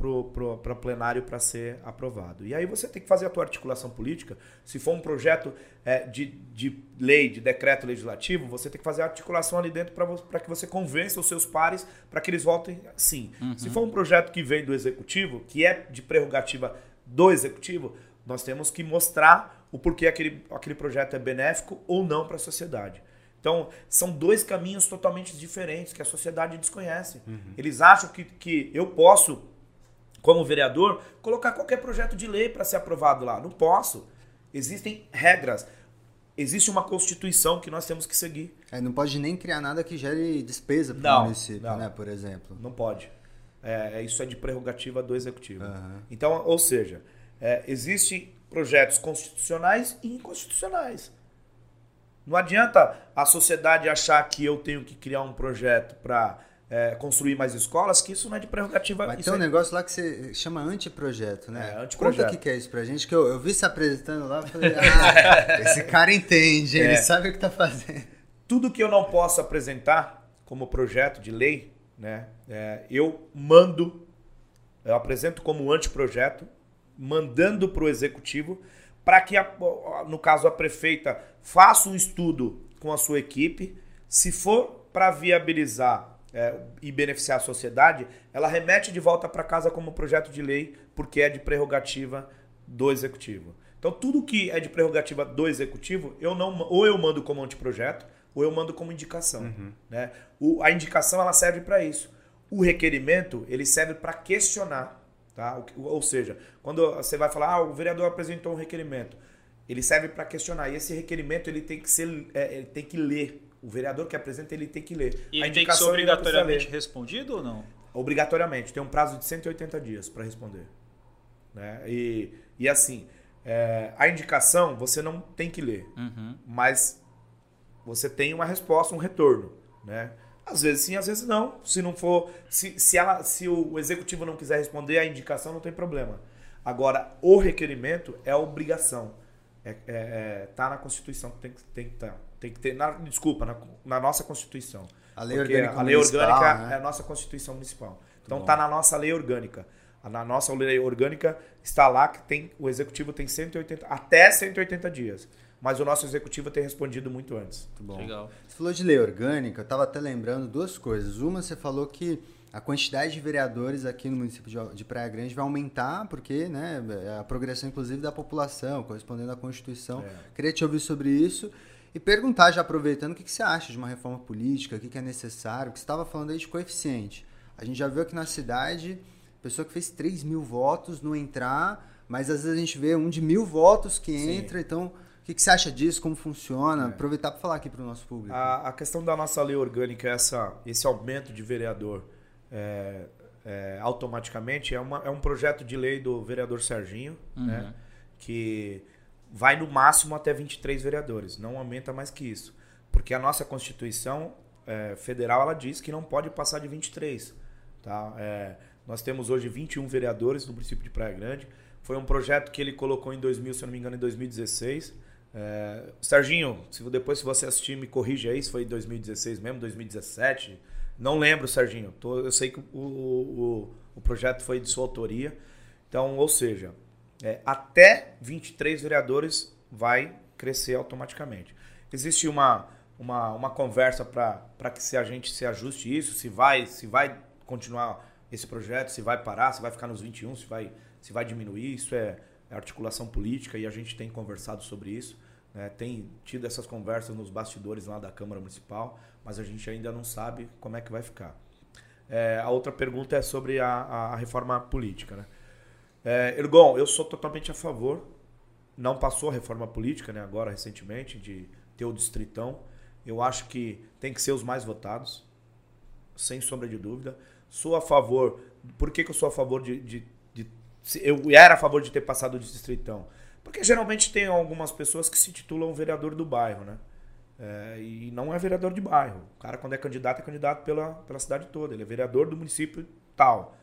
para plenário para ser aprovado. E aí você tem que fazer a tua articulação política. Se for um projeto é, de, de lei, de decreto legislativo, você tem que fazer a articulação ali dentro para que você convença os seus pares para que eles votem sim. Uhum. Se for um projeto que vem do executivo, que é de prerrogativa do executivo, nós temos que mostrar o porquê aquele, aquele projeto é benéfico ou não para a sociedade. Então, são dois caminhos totalmente diferentes que a sociedade desconhece. Uhum. Eles acham que, que eu posso, como vereador, colocar qualquer projeto de lei para ser aprovado lá. Não posso. Existem regras. Existe uma constituição que nós temos que seguir. É, não pode nem criar nada que gere despesa para o município, não. né, por exemplo. Não pode. É, isso é de prerrogativa do executivo. Uhum. Então, ou seja, é, existe projetos constitucionais e inconstitucionais. Não adianta a sociedade achar que eu tenho que criar um projeto para é, construir mais escolas, que isso não é de prerrogativa. Mas tem um é... negócio lá que você chama anteprojeto, né? É, anteprojeto. Conta o que é isso pra gente, que eu, eu vi se apresentando lá e falei, [laughs] ah, esse cara entende, é. ele sabe o que tá fazendo. Tudo que eu não posso apresentar como projeto de lei, né, é, eu mando, eu apresento como anteprojeto mandando para o executivo para que, a, no caso, a prefeita faça um estudo com a sua equipe. Se for para viabilizar é, e beneficiar a sociedade, ela remete de volta para casa como projeto de lei, porque é de prerrogativa do executivo. Então, tudo que é de prerrogativa do executivo, eu não, ou eu mando como anteprojeto, ou eu mando como indicação. Uhum. Né? O, a indicação ela serve para isso. O requerimento ele serve para questionar. Tá? Ou seja, quando você vai falar, ah, o vereador apresentou um requerimento, ele serve para questionar. E esse requerimento ele tem que ser, é, ele tem que ler. O vereador que apresenta ele tem que ler. E a ele tem que ser obrigatoriamente respondido ou não? Obrigatoriamente. Tem um prazo de 180 dias para responder. Né? E, e assim, é, a indicação você não tem que ler, uhum. mas você tem uma resposta, um retorno, né? Às vezes sim, às vezes não. Se não for, se, se, ela, se o executivo não quiser responder a indicação, não tem problema. Agora, o requerimento é obrigação. É, é, é tá na Constituição, tem que tem que tá, tem que ter. Na, desculpa, na, na nossa Constituição. A lei orgânica, a lei orgânica né? é a nossa Constituição municipal. Então está na nossa lei orgânica. Na nossa lei orgânica está lá que tem o executivo tem 180 até 180 dias. Mas o nosso executivo tem respondido muito antes. Muito bom. Legal. Você falou de lei orgânica, eu estava até lembrando duas coisas. Uma, você falou que a quantidade de vereadores aqui no município de Praia Grande vai aumentar, porque né, é a progressão, inclusive, da população, correspondendo à Constituição. É. Queria te ouvir sobre isso e perguntar, já aproveitando, o que, que você acha de uma reforma política, o que, que é necessário, que você estava falando aí de coeficiente. A gente já viu aqui na cidade pessoa que fez 3 mil votos não entrar, mas às vezes a gente vê um de mil votos que entra, Sim. então o que, que, você acha disso? Como funciona? É. Aproveitar para falar aqui para o nosso público. A, a, questão da nossa lei orgânica, essa, esse aumento de vereador é, é, automaticamente, é, uma, é um projeto de lei do vereador Serginho, uhum. né, que vai no máximo até 23 vereadores, não aumenta mais que isso. Porque a nossa Constituição é, Federal ela diz que não pode passar de 23. Tá? É, nós temos hoje 21 vereadores no município de Praia Grande. Foi um projeto que ele colocou em 2000, se não me engano, em 2016. É... Serginho, se depois se você assistir, me corrija aí, se foi em 2016 mesmo, 2017. Não lembro, Serginho. Tô, eu sei que o, o, o, projeto foi de sua autoria. Então, ou seja, é, até 23 vereadores vai crescer automaticamente. Existe uma, uma, uma conversa para que se a gente se ajuste isso, se vai, se vai continuar esse projeto, se vai parar, se vai ficar nos 21, se vai, se vai diminuir. Isso é, é articulação política e a gente tem conversado sobre isso. Né? Tem tido essas conversas nos bastidores lá da Câmara Municipal, mas a gente ainda não sabe como é que vai ficar. É, a outra pergunta é sobre a, a reforma política. Né? É, Ergon, eu sou totalmente a favor. Não passou a reforma política, né, agora recentemente, de ter o distritão. Eu acho que tem que ser os mais votados, sem sombra de dúvida. Sou a favor. Por que, que eu sou a favor de, de, de, Eu era a favor de ter passado de distritão. Porque geralmente tem algumas pessoas que se titulam vereador do bairro, né? É, e não é vereador de bairro. O cara, quando é candidato, é candidato pela, pela cidade toda. Ele é vereador do município tal.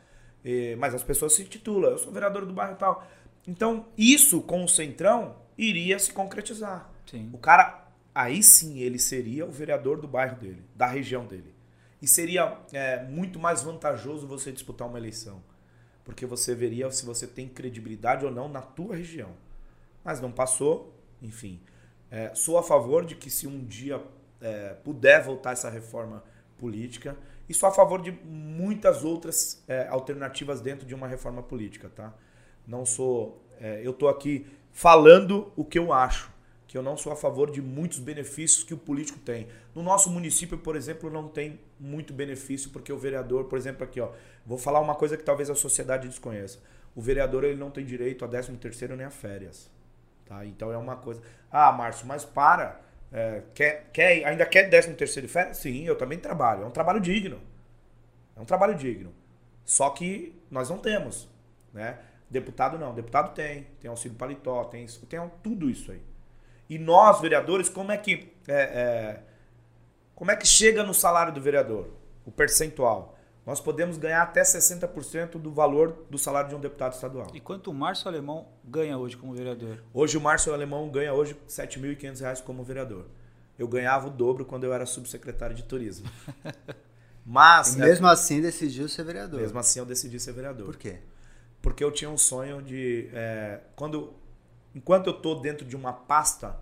E, mas as pessoas se titulam, eu sou vereador do bairro tal. Então, isso com o Centrão iria se concretizar. Sim. O cara, aí sim, ele seria o vereador do bairro dele, da região dele. E seria é, muito mais vantajoso você disputar uma eleição. Porque você veria se você tem credibilidade ou não na tua região. Mas não passou, enfim. É, sou a favor de que se um dia é, puder voltar essa reforma política, sou a favor de muitas outras é, alternativas dentro de uma reforma política, tá? Não sou. É, eu estou aqui falando o que eu acho que eu não sou a favor de muitos benefícios que o político tem. No nosso município, por exemplo, não tem muito benefício porque o vereador, por exemplo, aqui, ó, vou falar uma coisa que talvez a sociedade desconheça. O vereador ele não tem direito a 13 terceiro nem a férias. Tá? Então é uma coisa. Ah, Márcio, mas para. É, quer, quer, ainda quer 13 terceiro férias? Sim, eu também trabalho. É um trabalho digno. É um trabalho digno. Só que nós não temos. Né? Deputado não. Deputado tem. Tem auxílio paletó, tem, tem tudo isso aí. E nós, vereadores, como é que é, é, como é que chega no salário do vereador? O percentual. Nós podemos ganhar até 60% do valor do salário de um deputado estadual. E quanto o Márcio Alemão ganha hoje como vereador? Hoje o Márcio Alemão ganha hoje R$ 7.500 como vereador. Eu ganhava o dobro quando eu era subsecretário de turismo. [laughs] Mas. E mesmo é... assim decidiu ser vereador. Mesmo assim eu decidi ser vereador. Por quê? Porque eu tinha um sonho de. É, quando enquanto eu estou dentro de uma pasta,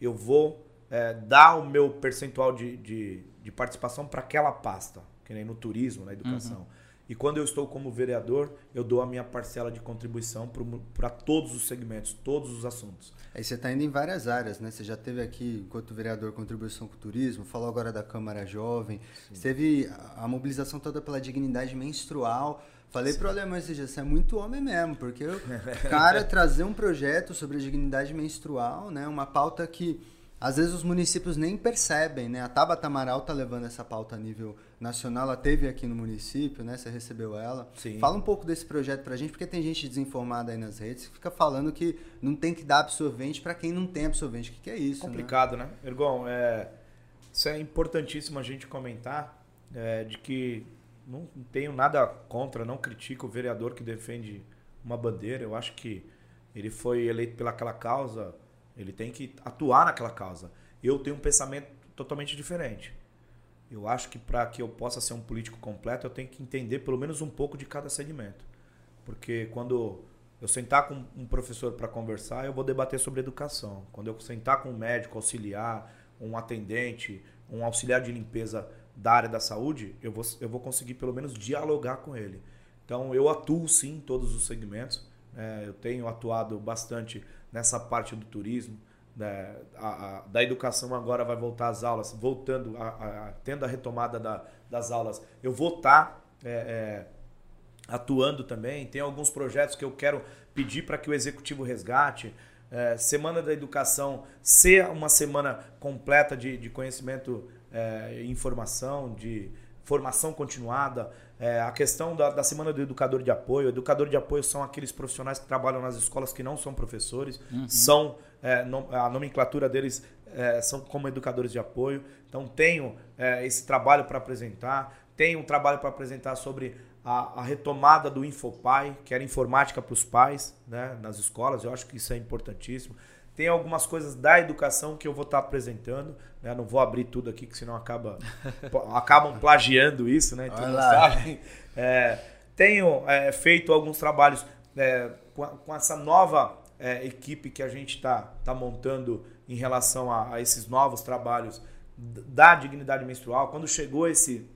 eu vou é, dar o meu percentual de, de, de participação para aquela pasta, que nem no turismo, na educação. Uhum. E quando eu estou como vereador, eu dou a minha parcela de contribuição para todos os segmentos, todos os assuntos. Aí você está indo em várias áreas, né? Você já teve aqui, enquanto vereador, contribuição com o turismo, falou agora da Câmara Jovem, Sim. teve a mobilização toda pela dignidade menstrual. Falei para o alemão esse dia, você é muito homem mesmo, porque o [laughs] cara trazer um projeto sobre a dignidade menstrual, né? Uma pauta que às vezes os municípios nem percebem, né? A Tabata Amaral tá levando essa pauta a nível nacional, ela teve aqui no município, né? Você recebeu ela. Sim. Fala um pouco desse projeto pra gente, porque tem gente desinformada aí nas redes que fica falando que não tem que dar absorvente para quem não tem absorvente. O que, que é isso? Né? Complicado, né? né? Ergon, é, isso é importantíssimo a gente comentar, é, de que não tenho nada contra, não critico o vereador que defende uma bandeira. Eu acho que ele foi eleito pelaquela causa ele tem que atuar naquela causa. Eu tenho um pensamento totalmente diferente. Eu acho que para que eu possa ser um político completo, eu tenho que entender pelo menos um pouco de cada segmento. Porque quando eu sentar com um professor para conversar, eu vou debater sobre educação. Quando eu sentar com um médico auxiliar, um atendente, um auxiliar de limpeza da área da saúde, eu vou, eu vou conseguir pelo menos dialogar com ele. Então eu atuo sim em todos os segmentos. É, eu tenho atuado bastante nessa parte do turismo. Né? A, a, da educação agora vai voltar às aulas, voltando, a, tendo a retomada da, das aulas. Eu vou estar tá, é, é, atuando também. Tem alguns projetos que eu quero pedir para que o executivo resgate. É, semana da Educação ser uma semana completa de, de conhecimento é, e informação, de formação continuada, é, a questão da, da, Semana do Educador de Apoio. Educador de apoio são aqueles profissionais que trabalham nas escolas que não são professores, uhum. são é, a nomenclatura deles é, são como educadores de apoio. Então tenho é, esse trabalho para apresentar, tenho um trabalho para apresentar sobre a, a, retomada do Infopai, que era informática para os pais né, nas escolas. Eu acho que isso é importantíssimo. Tem algumas coisas da educação que eu vou estar tá apresentando. Né? Não vou abrir tudo aqui, que senão acaba, [laughs] acabam plagiando isso, né? Então, sabem. É, tenho é, feito alguns trabalhos é, com, com, essa nova é, equipe que a gente está tá montando em relação a, a, esses novos trabalhos da dignidade menstrual. Quando chegou esse,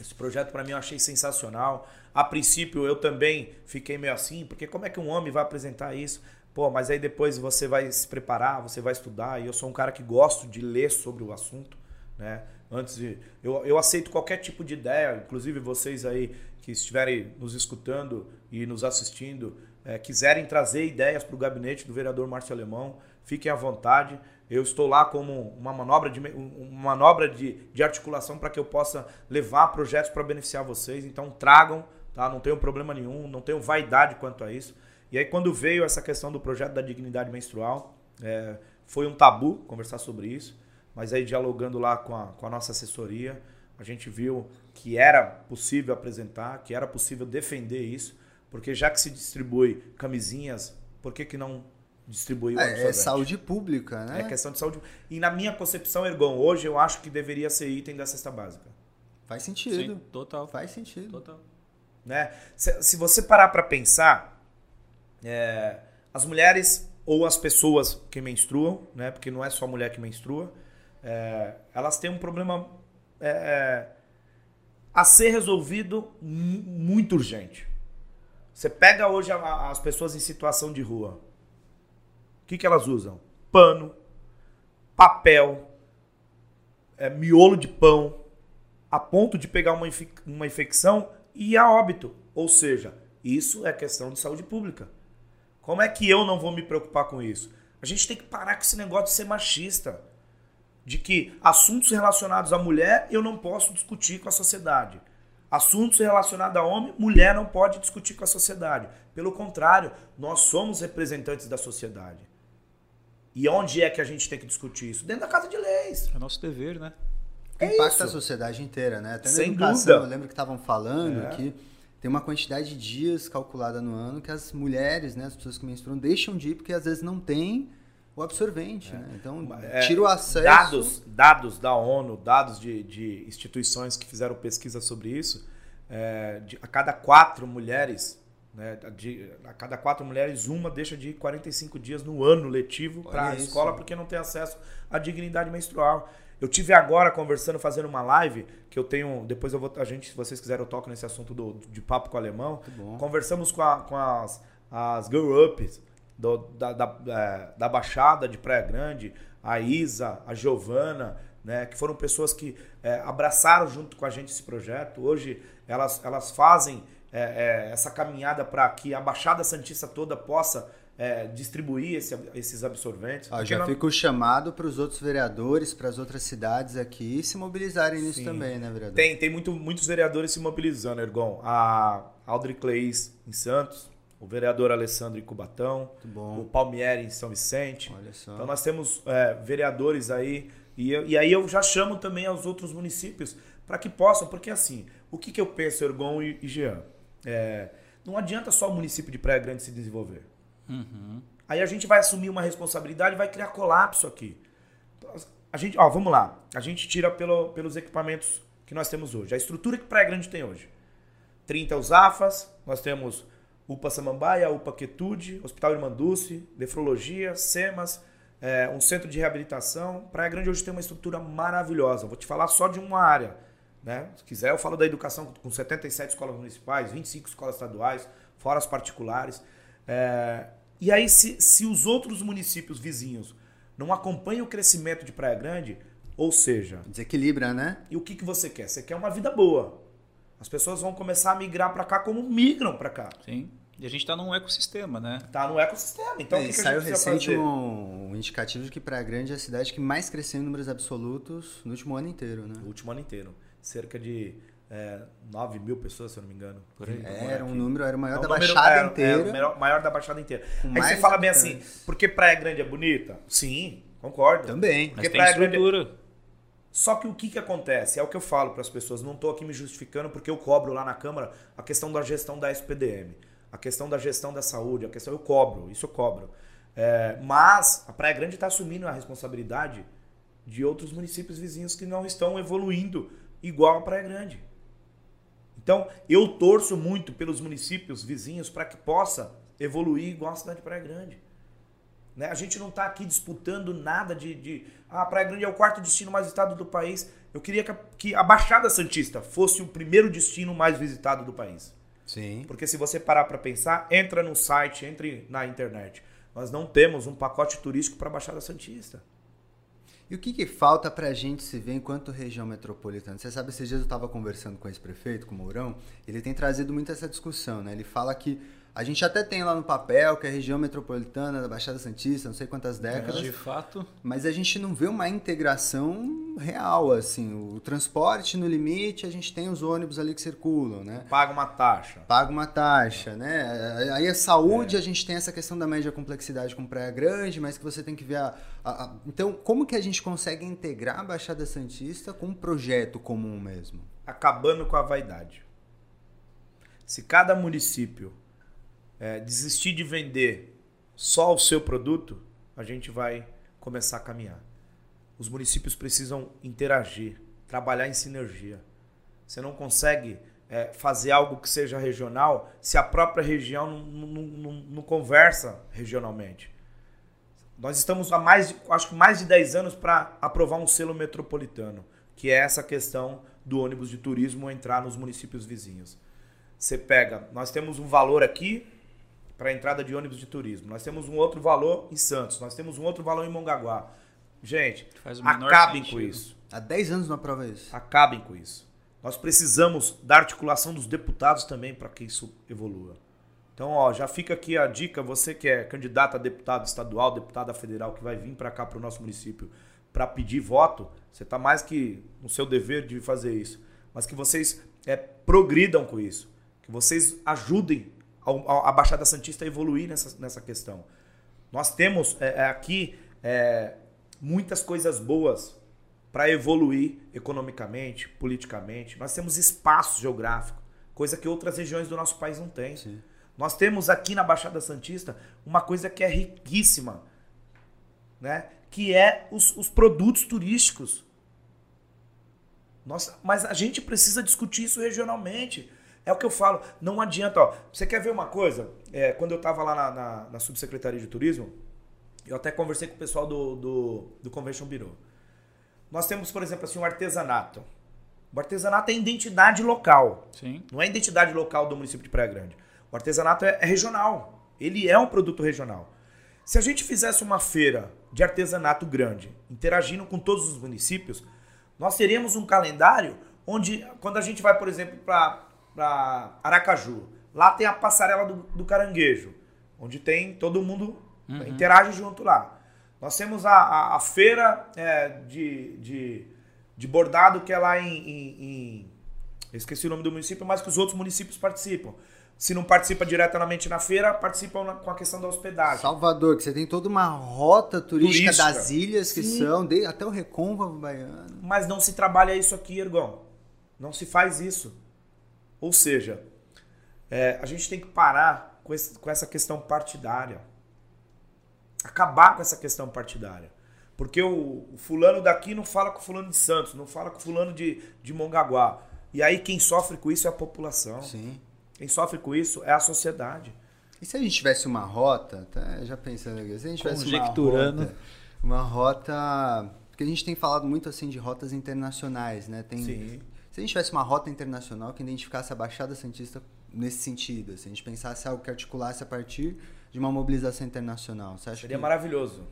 esse projeto para mim, eu achei sensacional. A princípio, eu também fiquei meio assim, porque como é que um homem vai apresentar isso? Pô, mas aí depois você vai se preparar, você vai estudar, e eu sou um cara que gosto de ler sobre o assunto, né? Antes de. Eu, eu aceito qualquer tipo de ideia, inclusive vocês aí que estiverem nos escutando e nos assistindo, é, quiserem trazer ideias para o gabinete do vereador Márcio Alemão, fiquem à vontade. Eu estou lá como uma manobra de, uma manobra de, de articulação para que eu possa levar projetos para beneficiar vocês. Então tragam, tá? Não tenho problema nenhum, não tenho vaidade quanto a isso. E aí, quando veio essa questão do projeto da dignidade menstrual, é, foi um tabu conversar sobre isso, mas aí, dialogando lá com a, com a nossa assessoria, a gente viu que era possível apresentar, que era possível defender isso, porque já que se distribui camisinhas, por que, que não distribuir o é, é saúde pública, né? É questão de saúde. E na minha concepção, Ergon, hoje eu acho que deveria ser item da cesta básica. Faz sentido. Sim, total. Faz sentido. Total. Né? Se, se você parar para pensar, é, as mulheres ou as pessoas que menstruam, né? Porque não é só a mulher que menstrua, é, elas têm um problema é, é a ser resolvido muito urgente. Você pega hoje as pessoas em situação de rua. O que, que elas usam? Pano, papel, é, miolo de pão, a ponto de pegar uma, uma infecção e a óbito. Ou seja, isso é questão de saúde pública. Como é que eu não vou me preocupar com isso? A gente tem que parar com esse negócio de ser machista. De que assuntos relacionados à mulher eu não posso discutir com a sociedade. Assuntos relacionados a homem, mulher não pode discutir com a sociedade. Pelo contrário, nós somos representantes da sociedade. E onde é que a gente tem que discutir isso? Dentro da casa de leis. É nosso dever, né? É Impacta isso. a sociedade inteira, né? Até na Sem educação, dúvida. eu lembro que estavam falando é. que tem uma quantidade de dias calculada no ano que as mulheres, né, as pessoas que menstruam, deixam de ir porque às vezes não tem o absorvente. É. Né? Então, é, tira o acesso. Dados, dados da ONU, dados de, de instituições que fizeram pesquisa sobre isso, é, de, a cada quatro mulheres Né? De, a cada quatro mulheres, uma deixa de ir 45 dias no ano letivo para a escola porque não tem acesso à dignidade menstrual. Eu tive agora conversando, fazendo uma live, que eu tenho. Depois eu vou. A gente, se vocês quiserem, eu toco nesse assunto do, de papo com o alemão. Conversamos com, a, com as, as girl ups do, da, da, é, da Baixada de Praia Grande, a Isa, a Giovana, né, que foram pessoas que é, abraçaram junto com a gente esse projeto. Hoje elas, elas fazem é, é essa caminhada para que a Baixada Santista toda possa é, distribuir esse, esses absorventes. Já não... fica o chamado para os outros vereadores, para as outras cidades aqui se mobilizarem nisso Sim. também, né, vereador? Tem, tem muito, muitos vereadores se mobilizando, Ergon. A Aldri Cleis em Santos, o vereador Alessandro em Cubatão, o Palmieri em São Vicente. Então nós temos é, vereadores aí, e, eu, e aí eu já chamo também aos outros municípios para que possam, porque assim, o que, que eu penso, Ergon e, e Jean? É, não adianta só o município de Praia Grande se desenvolver. Uhum. Aí a gente vai assumir uma responsabilidade e vai criar colapso aqui. A gente, ó, vamos lá. A gente tira pelo, pelos equipamentos que nós temos hoje. A estrutura que Praia Grande tem hoje. 30 USAFAs, nós temos UPA Samambaia, UPA Quetude, Hospital Irmanduce, Nefrologia, SEMAS, é, um centro de reabilitação. Praia Grande hoje tem uma estrutura maravilhosa. Vou te falar só de uma área. Né? Se quiser, eu falo da educação com 77 escolas municipais, 25 escolas estaduais, fora as particulares. É, e aí, se, se os outros municípios vizinhos não acompanham o crescimento de Praia Grande, ou seja. Desequilibra, né? E o que, que você quer? Você quer uma vida boa. As pessoas vão começar a migrar para cá como migram para cá. Sim. E a gente está num ecossistema, né? Tá no ecossistema. Então, é, o que, que saiu recente um, um, indicativo de que Praia Grande é a cidade que mais cresceu em números absolutos no último ano inteiro, né? No último ano inteiro. Cerca de é, 9 mil pessoas, se eu não me engano. Por aí. Era um número, era o maior é um da número, Baixada era, inteira. Era o maior da Baixada inteira. aí você fala bem assim, porque Praia Grande é bonita? Sim, concordo. Também. Porque Mas Praia Grande é... Só que o que, que acontece? É o que eu falo para as pessoas, não estou aqui me justificando porque eu cobro lá na Câmara a questão da gestão da SPDM, a questão da gestão da saúde, a questão eu cobro, isso eu cobro. É, mas a Praia Grande está assumindo a responsabilidade de outros municípios vizinhos que não estão evoluindo igual a Praia Grande. Então, eu torço muito pelos municípios vizinhos para que possa evoluir igual a cidade de Praia Grande. Né? A gente não está aqui disputando nada de, de. Ah, Praia Grande é o quarto destino mais visitado do país. Eu queria que a, que a Baixada Santista fosse o primeiro destino mais visitado do país. Sim. Porque se você parar para pensar, entra no site, entre na internet. Nós não temos um pacote turístico para a Baixada Santista. E o que, que falta para a gente se ver enquanto região metropolitana? Você sabe, esses dias eu estava conversando com esse prefeito, com o Mourão, ele tem trazido muito essa discussão, né? Ele fala que a gente até tem lá no papel que é a região metropolitana da Baixada Santista, não sei quantas décadas. É, de fato. Mas a gente não vê uma integração real, assim. O transporte no limite, a gente tem os ônibus ali que circulam, né? Paga uma taxa. Paga uma taxa, né? Aí a saúde, é. a gente tem essa questão da média complexidade com Praia Grande, mas que você tem que ver a, a, a... Então, como que a gente consegue integrar a Baixada Santista com um projeto comum mesmo? Acabando com a vaidade. Se cada município é, desistir de vender só o seu produto, a gente vai começar a caminhar. Os municípios precisam interagir, trabalhar em sinergia. Você não consegue é, fazer algo que seja regional se a própria região não, não, não, não conversa regionalmente. Nós estamos há mais acho que mais de 10 anos para aprovar um selo metropolitano, que é essa questão do ônibus de turismo entrar nos municípios vizinhos. Você pega, nós temos um valor aqui para a entrada de ônibus de turismo. Nós temos um outro valor em Santos, nós temos um outro valor em Mongaguá. Gente, acabem sentido. com isso. Há 10 anos não aprova isso. Acabem com isso. Nós precisamos da articulação dos deputados também para que isso evolua. Então, ó, já fica aqui a dica, você que é candidato a deputado estadual, deputada federal, que vai vir para cá para o nosso município para pedir voto, você está mais que no seu dever de fazer isso. Mas que vocês é, progridam com isso. Que vocês ajudem a Baixada Santista evoluir nessa, nessa questão. Nós temos é, é, aqui é, muitas coisas boas para evoluir economicamente, politicamente. Nós temos espaço geográfico, coisa que outras regiões do nosso país não têm. Sim. Nós temos aqui na Baixada Santista uma coisa que é riquíssima, né? que é os, os produtos turísticos. Nossa, mas a gente precisa discutir isso regionalmente. É o que eu falo, não adianta. Ó, você quer ver uma coisa? É, quando eu estava lá na, na, na, Subsecretaria de Turismo, eu até conversei com o pessoal do, do, do Convention Bureau. Nós temos, por exemplo, assim, um artesanato. O artesanato é identidade local. Sim. Não é identidade local do município de Praia Grande. O artesanato é, é regional. Ele é um produto regional. Se a gente fizesse uma feira de artesanato grande, interagindo com todos os municípios, nós teríamos um calendário onde, quando a gente vai, por exemplo, para Aracaju, lá tem a passarela do, do, caranguejo, onde tem todo mundo uhum. interage junto lá. Nós temos a, a, a feira é, de, de, de, bordado que é lá em, em, em. Eu esqueci o nome do município, mas que os outros municípios participam se não participa diretamente na feira, participam na, com a questão da hospedagem. Salvador, que você tem toda uma rota turística, turística. das ilhas que Sim. são, de, até o Recôncavo Baiano. Mas não se trabalha isso aqui, Ergon. Não se faz isso. Ou seja, é, a gente tem que parar com, esse, com essa questão partidária. Acabar com essa questão partidária. Porque o, o, fulano daqui não fala com o fulano de Santos, não fala com o fulano de, de Mongaguá. E aí quem sofre com isso é a população. Sim. Quem sofre com isso é a sociedade. E se a gente tivesse uma rota, tá? já pensando aqui, se a gente tivesse uma rota, uma rota, porque a gente tem falado muito assim de rotas internacionais, né? Tem, Sim. Se a gente tivesse uma rota internacional que identificasse a Baixada Santista nesse sentido, se a gente pensasse algo que articulasse a partir de uma mobilização internacional, você acha Seria que... maravilhoso.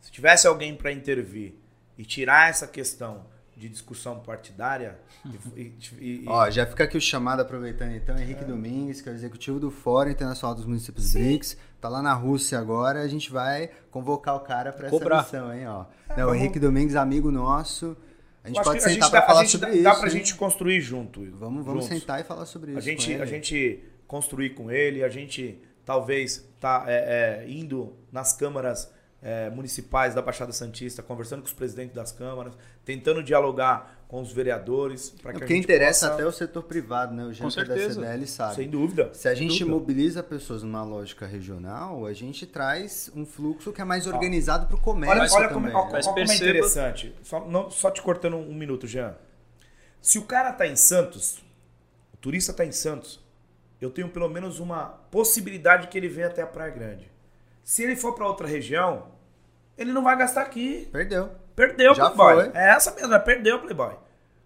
Se tivesse alguém para intervir e tirar essa questão de discussão partidária. E, e, Ó, já fica aqui o chamado, aproveitando então, Henrique é. Domingues, que é o executivo do Fórum Internacional dos Municípios Sim. BRICS, tá lá na Rússia agora, a gente vai convocar o cara para essa missão, hein, ó. É, Não, o Henrique Domingues, amigo nosso, a gente pode sentar para falar sobre dá, isso. Dá pra hein? gente construir junto. Vamos, vamos sentar e falar sobre isso. A gente, a gente construir com ele, a gente talvez tá é, é, indo nas câmaras é, municipais da Baixada Santista, conversando com os presidentes das câmaras, tentando dialogar com os vereadores. Para que Porque interessa possa... até o setor privado, né? O gente da CDL sabe. Sem dúvida. Se a gente dúvida. mobiliza pessoas numa lógica regional, a gente traz um fluxo que é mais organizado para o comércio. Olha, olha, também, como, né? olha como é interessante. Só, não, só te cortando um minuto, Jean. Se o cara está em Santos, o turista está em Santos, eu tenho pelo menos uma possibilidade que ele venha até a Praia Grande. Se ele for para outra região, ele não vai gastar aqui. Perdeu. Perdeu, Já Playboy. Foi. É essa mesmo, é perdeu, Playboy.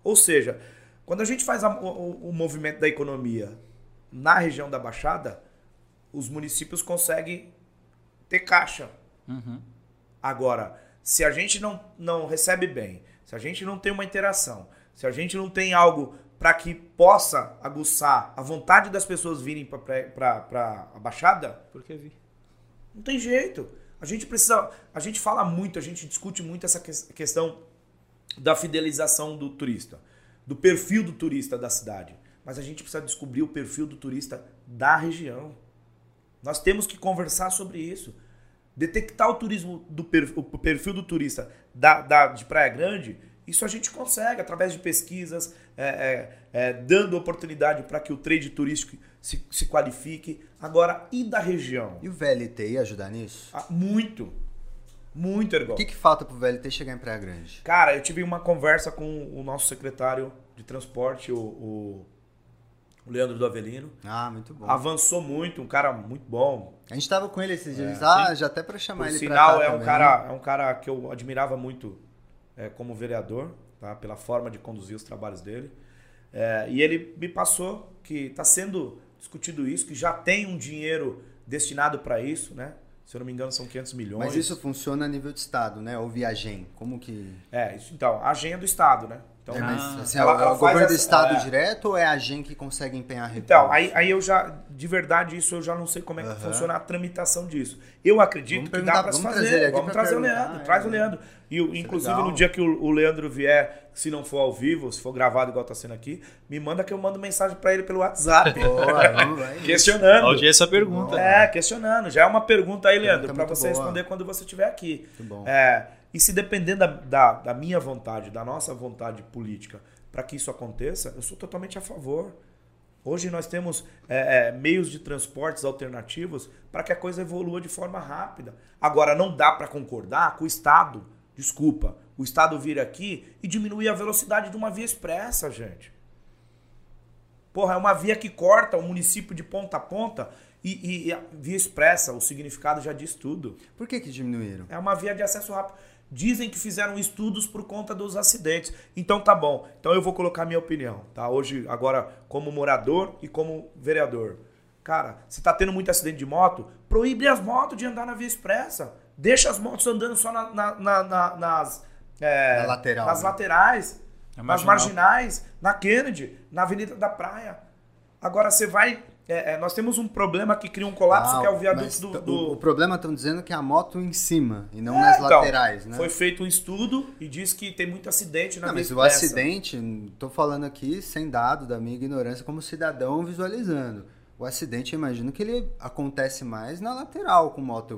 Ou seja, quando a gente faz a, o, o movimento da economia na região da Baixada, os municípios conseguem ter caixa. Uhum. Agora, se a gente não, não recebe bem, se a gente não tem uma interação, se a gente não tem algo para que possa aguçar a vontade das pessoas virem para a Baixada, por que vir? Não tem jeito. A gente precisa. A gente fala muito, a gente discute muito essa questão da fidelização do turista, do perfil do turista da cidade. Mas a gente precisa descobrir o perfil do turista da região. Nós temos que conversar sobre isso. Detectar o turismo do perfil, o perfil do turista da, da, de Praia Grande, isso a gente consegue através de pesquisas, é, é, é, dando oportunidade para que o trade turístico se, se qualifique. Agora, e da região? E o VLT ia ajudar nisso? Ah, muito. Muito, Ergol. O que, que falta pro VLT chegar em Praia Grande? Cara, eu tive uma conversa com o nosso secretário de transporte, o, o, o Leandro do Avelino. Ah, muito bom. Avançou muito, um cara muito bom. A gente tava com ele esses dias. É, ah, já até para chamar Por ele sinal, pra cá é um cara É um cara que eu admirava muito é, como vereador, tá? pela forma de conduzir os trabalhos dele. É, e ele me passou que está sendo discutido isso, que já tem um dinheiro destinado para isso, né? Se eu não me engano, são 500 milhões. Mas isso funciona a nível de Estado, né? Ou via AGEM? Como que... É, isso, então, a AGEM é do Estado, né? Então, é, mas, assim, ela, ela é o governo essa, do Estado é... direto ou é a AGEM que consegue empenhar recursos? Então, aí, aí eu já, de verdade, isso eu já não sei como é que uhum. funciona a tramitação disso. Eu acredito vamos que dá para se fazer. Vamos trazer o Leandro, traz o é. Leandro. E, inclusive, no dia que o, o, Leandro vier, se não for ao vivo, se for gravado igual tá sendo aqui, me manda que eu mando mensagem para ele pelo WhatsApp. Boa, vamos, [laughs] questionando. Audiência pergunta. É, questionando. Já é uma pergunta aí, Leandro, para você boa. responder quando você estiver aqui. Muito bom. É, e se depender da, da, da minha vontade, da nossa vontade política, para que isso aconteça, eu sou totalmente a favor. Hoje nós temos é, é, meios de transportes alternativos para que a coisa evolua de forma rápida. Agora, não dá para concordar com o Estado Desculpa, o Estado vir aqui e diminuir a velocidade de uma via expressa, gente. Porra, é uma via que corta o município de ponta a ponta e, e, e via expressa, o significado já diz tudo. Por que, que diminuíram? É uma via de acesso rápido. Dizem que fizeram estudos por conta dos acidentes. Então tá bom. Então eu vou colocar minha opinião, tá? Hoje, agora, como morador e como vereador. Cara, se tá tendo muito acidente de moto, proíbe as motos de andar na via expressa. Deixa as motos andando só na, na, na, nas, é, na lateral, nas né? laterais, É nas marginais, na Kennedy, na Avenida da Praia. Agora você vai. É, é, nós temos um problema que cria um colapso, Ah, que é o viaduto do, t- do- O, problema estão dizendo que é a moto em cima e não É, nas então, laterais, né? Foi feito um estudo e diz que tem muito acidente na Não, mas o acidente, tô falando aqui sem dado da minha ignorância como cidadão visualizando. O acidente, eu imagino que ele acontece mais na lateral com moto,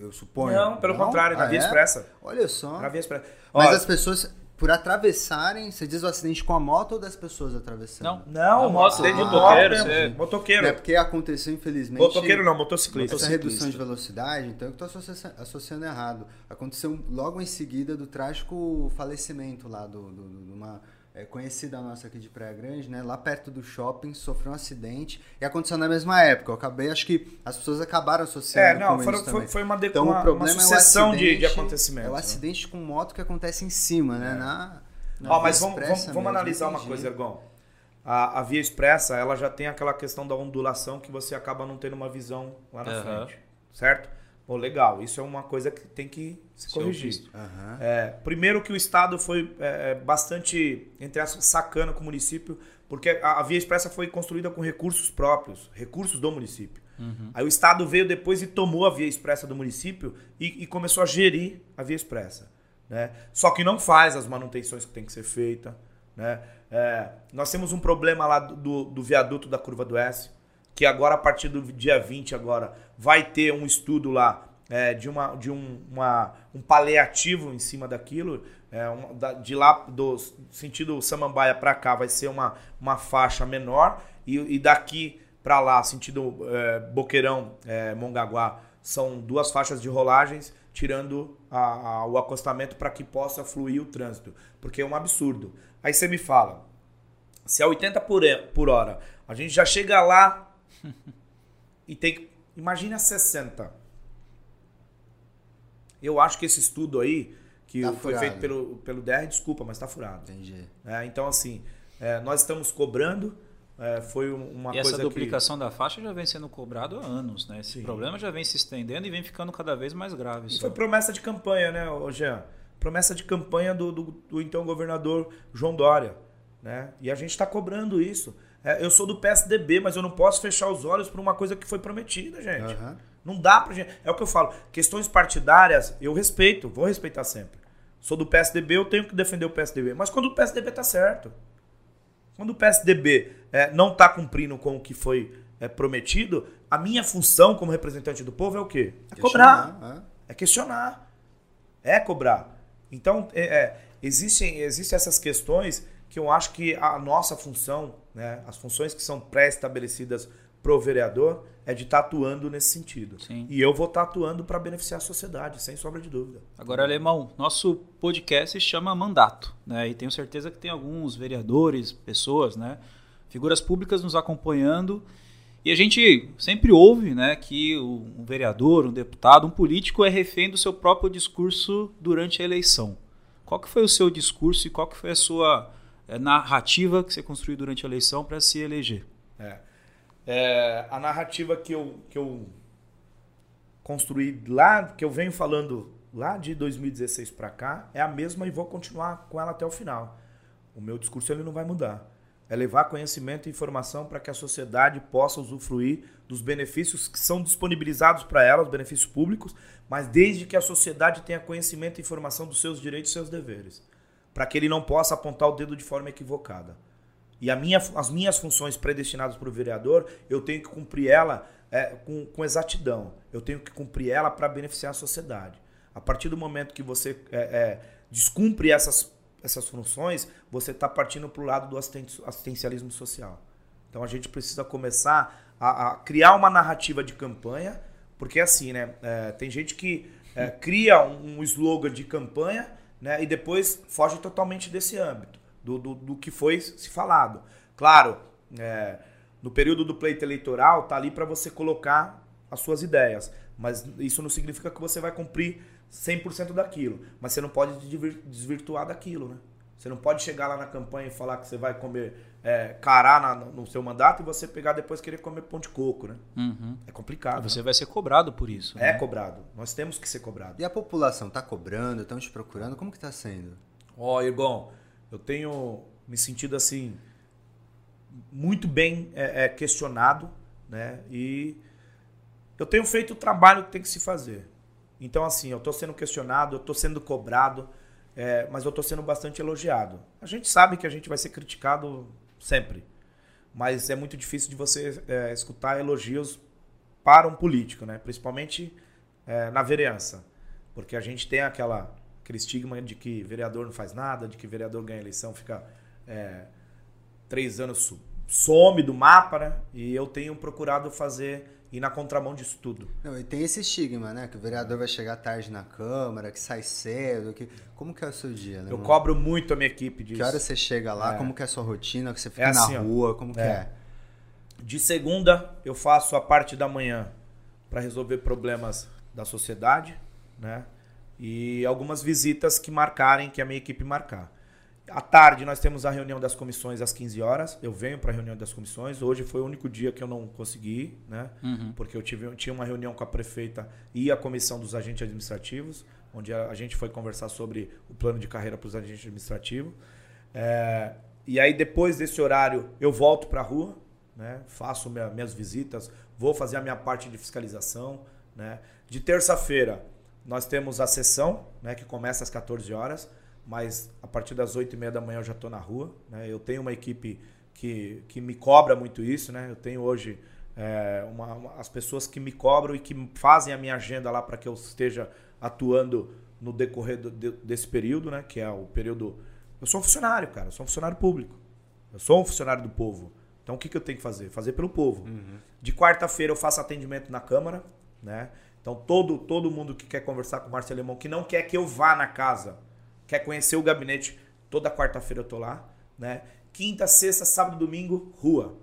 eu, eu suponho. Não, pelo contrário, na Ah, via é? expressa. Olha só. Na via expressa. Mas Ó, as pessoas, por atravessarem, você diz o acidente com a moto ou das pessoas atravessando? Não. Não, A moto, acidente de motoqueiro, moto, você- né? Motoqueiro. É porque aconteceu, infelizmente. Motoqueiro não, motociclista. Essa redução de velocidade, então eu estou associando, associando errado. Aconteceu logo em seguida do trágico falecimento lá do, do- do- de uma é, conhecida nossa aqui de Praia Grande, né? Lá perto do shopping, sofreu um acidente e aconteceu na mesma época. Eu acabei, acho que as pessoas acabaram associando. É, não, com foram- isso foi, foi uma, de, Então uma, o problema uma é o sucessão acidente, de, de acontecimentos. É o né? acidente com moto que acontece em cima, né? Na, na Ó, mas vamos, vamos, vamos analisar uma coisa, Ergon. A, a via expressa, ela já tem aquela questão da ondulação que você acaba não tendo uma visão lá na Aham. frente. Certo? Pô, legal. Isso é uma coisa que tem que se Ser corrigir. Aham. É, primeiro que o Estado foi é, bastante, entre aspas, sacana com o município, porque a, a Via Expressa foi construída com recursos próprios, recursos do município. Aí o Estado veio depois e tomou a Via Expressa do município e, e começou a gerir a Via Expressa. Né? Só que não faz as manutenções que tem que ser feita. Né? É, nós temos um problema lá do, do viaduto da Curva do S, que agora, a partir do dia 20, agora, vai ter um estudo lá é, de, uma, de um, uma, um paliativo em cima daquilo. é, um- da- de lá, do sentido Samambaia para cá, vai ser uma, uma faixa menor. E, e daqui para lá, sentido é, Boqueirão, é, Mongaguá, são duas faixas de rolagens, tirando a- a- o acostamento para que possa fluir o trânsito. Porque é um absurdo. Aí você me fala, se é 80 por, por hora, a gente já chega lá [laughs] e tem que. Imagina 60. Eu acho que esse estudo aí, que Tá foi furado. feito pelo, pelo DR, desculpa, mas tá furado. Entendi. É, então, assim, é, nós estamos cobrando. é, foi um- uma E essa coisa duplicação da faixa já vem sendo cobrado há anos, né? Esse Sim. problema já vem se estendendo e vem ficando cada vez mais grave. que. Foi promessa de campanha, né, Jean? Promessa de campanha do, do, do então governador João Dória. Né? E a gente está cobrando isso. É, eu sou do PSDB, mas eu não posso fechar os olhos por uma coisa que foi prometida, gente. Aham. Não dá pra gente. É o que eu falo. Questões partidárias, eu respeito, vou respeitar sempre. Sou do PSDB, eu tenho que defender o PSDB. Mas quando o PSDB tá certo. Quando o PSDB é, não tá cumprindo com o que foi é, prometido, a minha função como representante do povo é o quê? É cobrar. Questionar, É questionar. É cobrar. Então, é, é, existem, existem essas questões que eu acho que a nossa função, né, as funções que são pré-estabelecidas pro vereador, é de estar atuando nesse sentido. Sim. E eu vou estar atuando para beneficiar a sociedade, sem sombra de dúvida. Agora, Alemão, nosso podcast se chama Mandato, né? E tenho certeza que tem alguns vereadores, pessoas, né? Figuras públicas nos acompanhando. E a gente sempre ouve, né, que um vereador, um deputado, um político é refém do seu próprio discurso durante a eleição. Qual que foi o seu discurso e qual que foi a sua narrativa que você construiu durante a eleição para se eleger? É, a narrativa que eu, que eu construí lá, que eu venho falando lá de 2016 para cá, é a mesma e vou continuar com ela até o final. O meu discurso ele não vai mudar. É levar conhecimento e informação para que a sociedade possa usufruir dos benefícios que são disponibilizados para ela, os benefícios públicos, mas desde que a sociedade tenha conhecimento e informação dos seus direitos e seus deveres, para que ele não possa apontar o dedo de forma equivocada. E minha, as minhas funções predestinadas para o vereador, eu tenho que cumprir ela é, com, com exatidão. Eu tenho que cumprir ela para beneficiar a sociedade. A partir do momento que você é, é, descumpre essas, essas funções, você está partindo para o lado do assisten- assistencialismo social. Então a gente precisa começar a, a criar uma narrativa de campanha, porque assim, né? é, tem gente que é, cria um, um slogan de campanha né, e depois foge totalmente desse âmbito, do, do, do que foi se falado. Claro, é, no período do pleito eleitoral, tá ali para você colocar as suas ideias. Mas isso não significa que você vai cumprir 100% daquilo. Mas você não pode desvirtuar daquilo, né? Você não pode chegar lá na campanha e falar que você vai comer é, cará na, no seu mandato e você pegar depois querer comer pão de coco, né? Uhum. É complicado. Você né? vai ser cobrado por isso. É né? cobrado. Nós temos que ser cobrados. E a população está cobrando, estão te procurando? Como que está sendo? Ó, oh, Irgão, eu tenho me sentido assim muito bem é, é, questionado, né? E eu tenho feito o trabalho que tem que se fazer. Então, assim, eu estou sendo questionado, eu estou sendo cobrado, é, mas eu estou sendo bastante elogiado. A gente sabe que a gente vai ser criticado sempre, mas é muito difícil de você é, escutar elogios para um político, né? principalmente é, na vereança, porque a gente tem aquela, aquele estigma de que vereador não faz nada, de que vereador ganha eleição, fica é, três anos some do mapa, né? E eu tenho procurado fazer ir na contramão disso tudo. Não, e tem esse estigma, né? Que o vereador vai chegar tarde na Câmara, que sai cedo. Que... Como que é o seu dia, né? Eu cobro muito a minha equipe disso. Que hora você chega lá? É. Como que é a sua rotina? Que você fica é assim, na rua? Como que é. é? De segunda, eu faço a parte da manhã para resolver problemas da sociedade, né? E algumas visitas que marcarem, que a minha equipe marcar. À tarde nós temos a reunião das comissões às 15 horas. Eu venho para a reunião das comissões. Hoje foi o único dia que eu não consegui, né? Uhum. Porque eu tive, tinha uma reunião com a prefeita e a comissão dos agentes administrativos, onde a, a gente foi conversar sobre o plano de carreira para os agentes administrativos. É, e aí depois desse horário eu volto para a rua, né? Faço minha, minhas visitas, vou fazer a minha parte de fiscalização, né? De terça-feira nós temos a sessão, né? Que começa às 14 horas mas a partir das 8 e meia da manhã eu já estou na rua. Né? Eu tenho uma equipe que, que me cobra muito isso. Né? Eu tenho hoje é, uma, uma, as pessoas que me cobram e que fazem a minha agenda lá para que eu esteja atuando no decorrer do, de, desse período, né? que é o período. Eu sou um funcionário, cara, eu sou um funcionário público. Eu sou um funcionário do povo. Então o que, que eu tenho que fazer? Fazer pelo povo. Uhum. De quarta-feira eu faço atendimento na Câmara, né? Então todo, todo mundo que quer conversar com o Marcelo Alemão, que não quer que eu vá na casa, quer conhecer o gabinete, toda quarta-feira eu tô lá, né? Quinta, sexta, sábado, domingo, rua.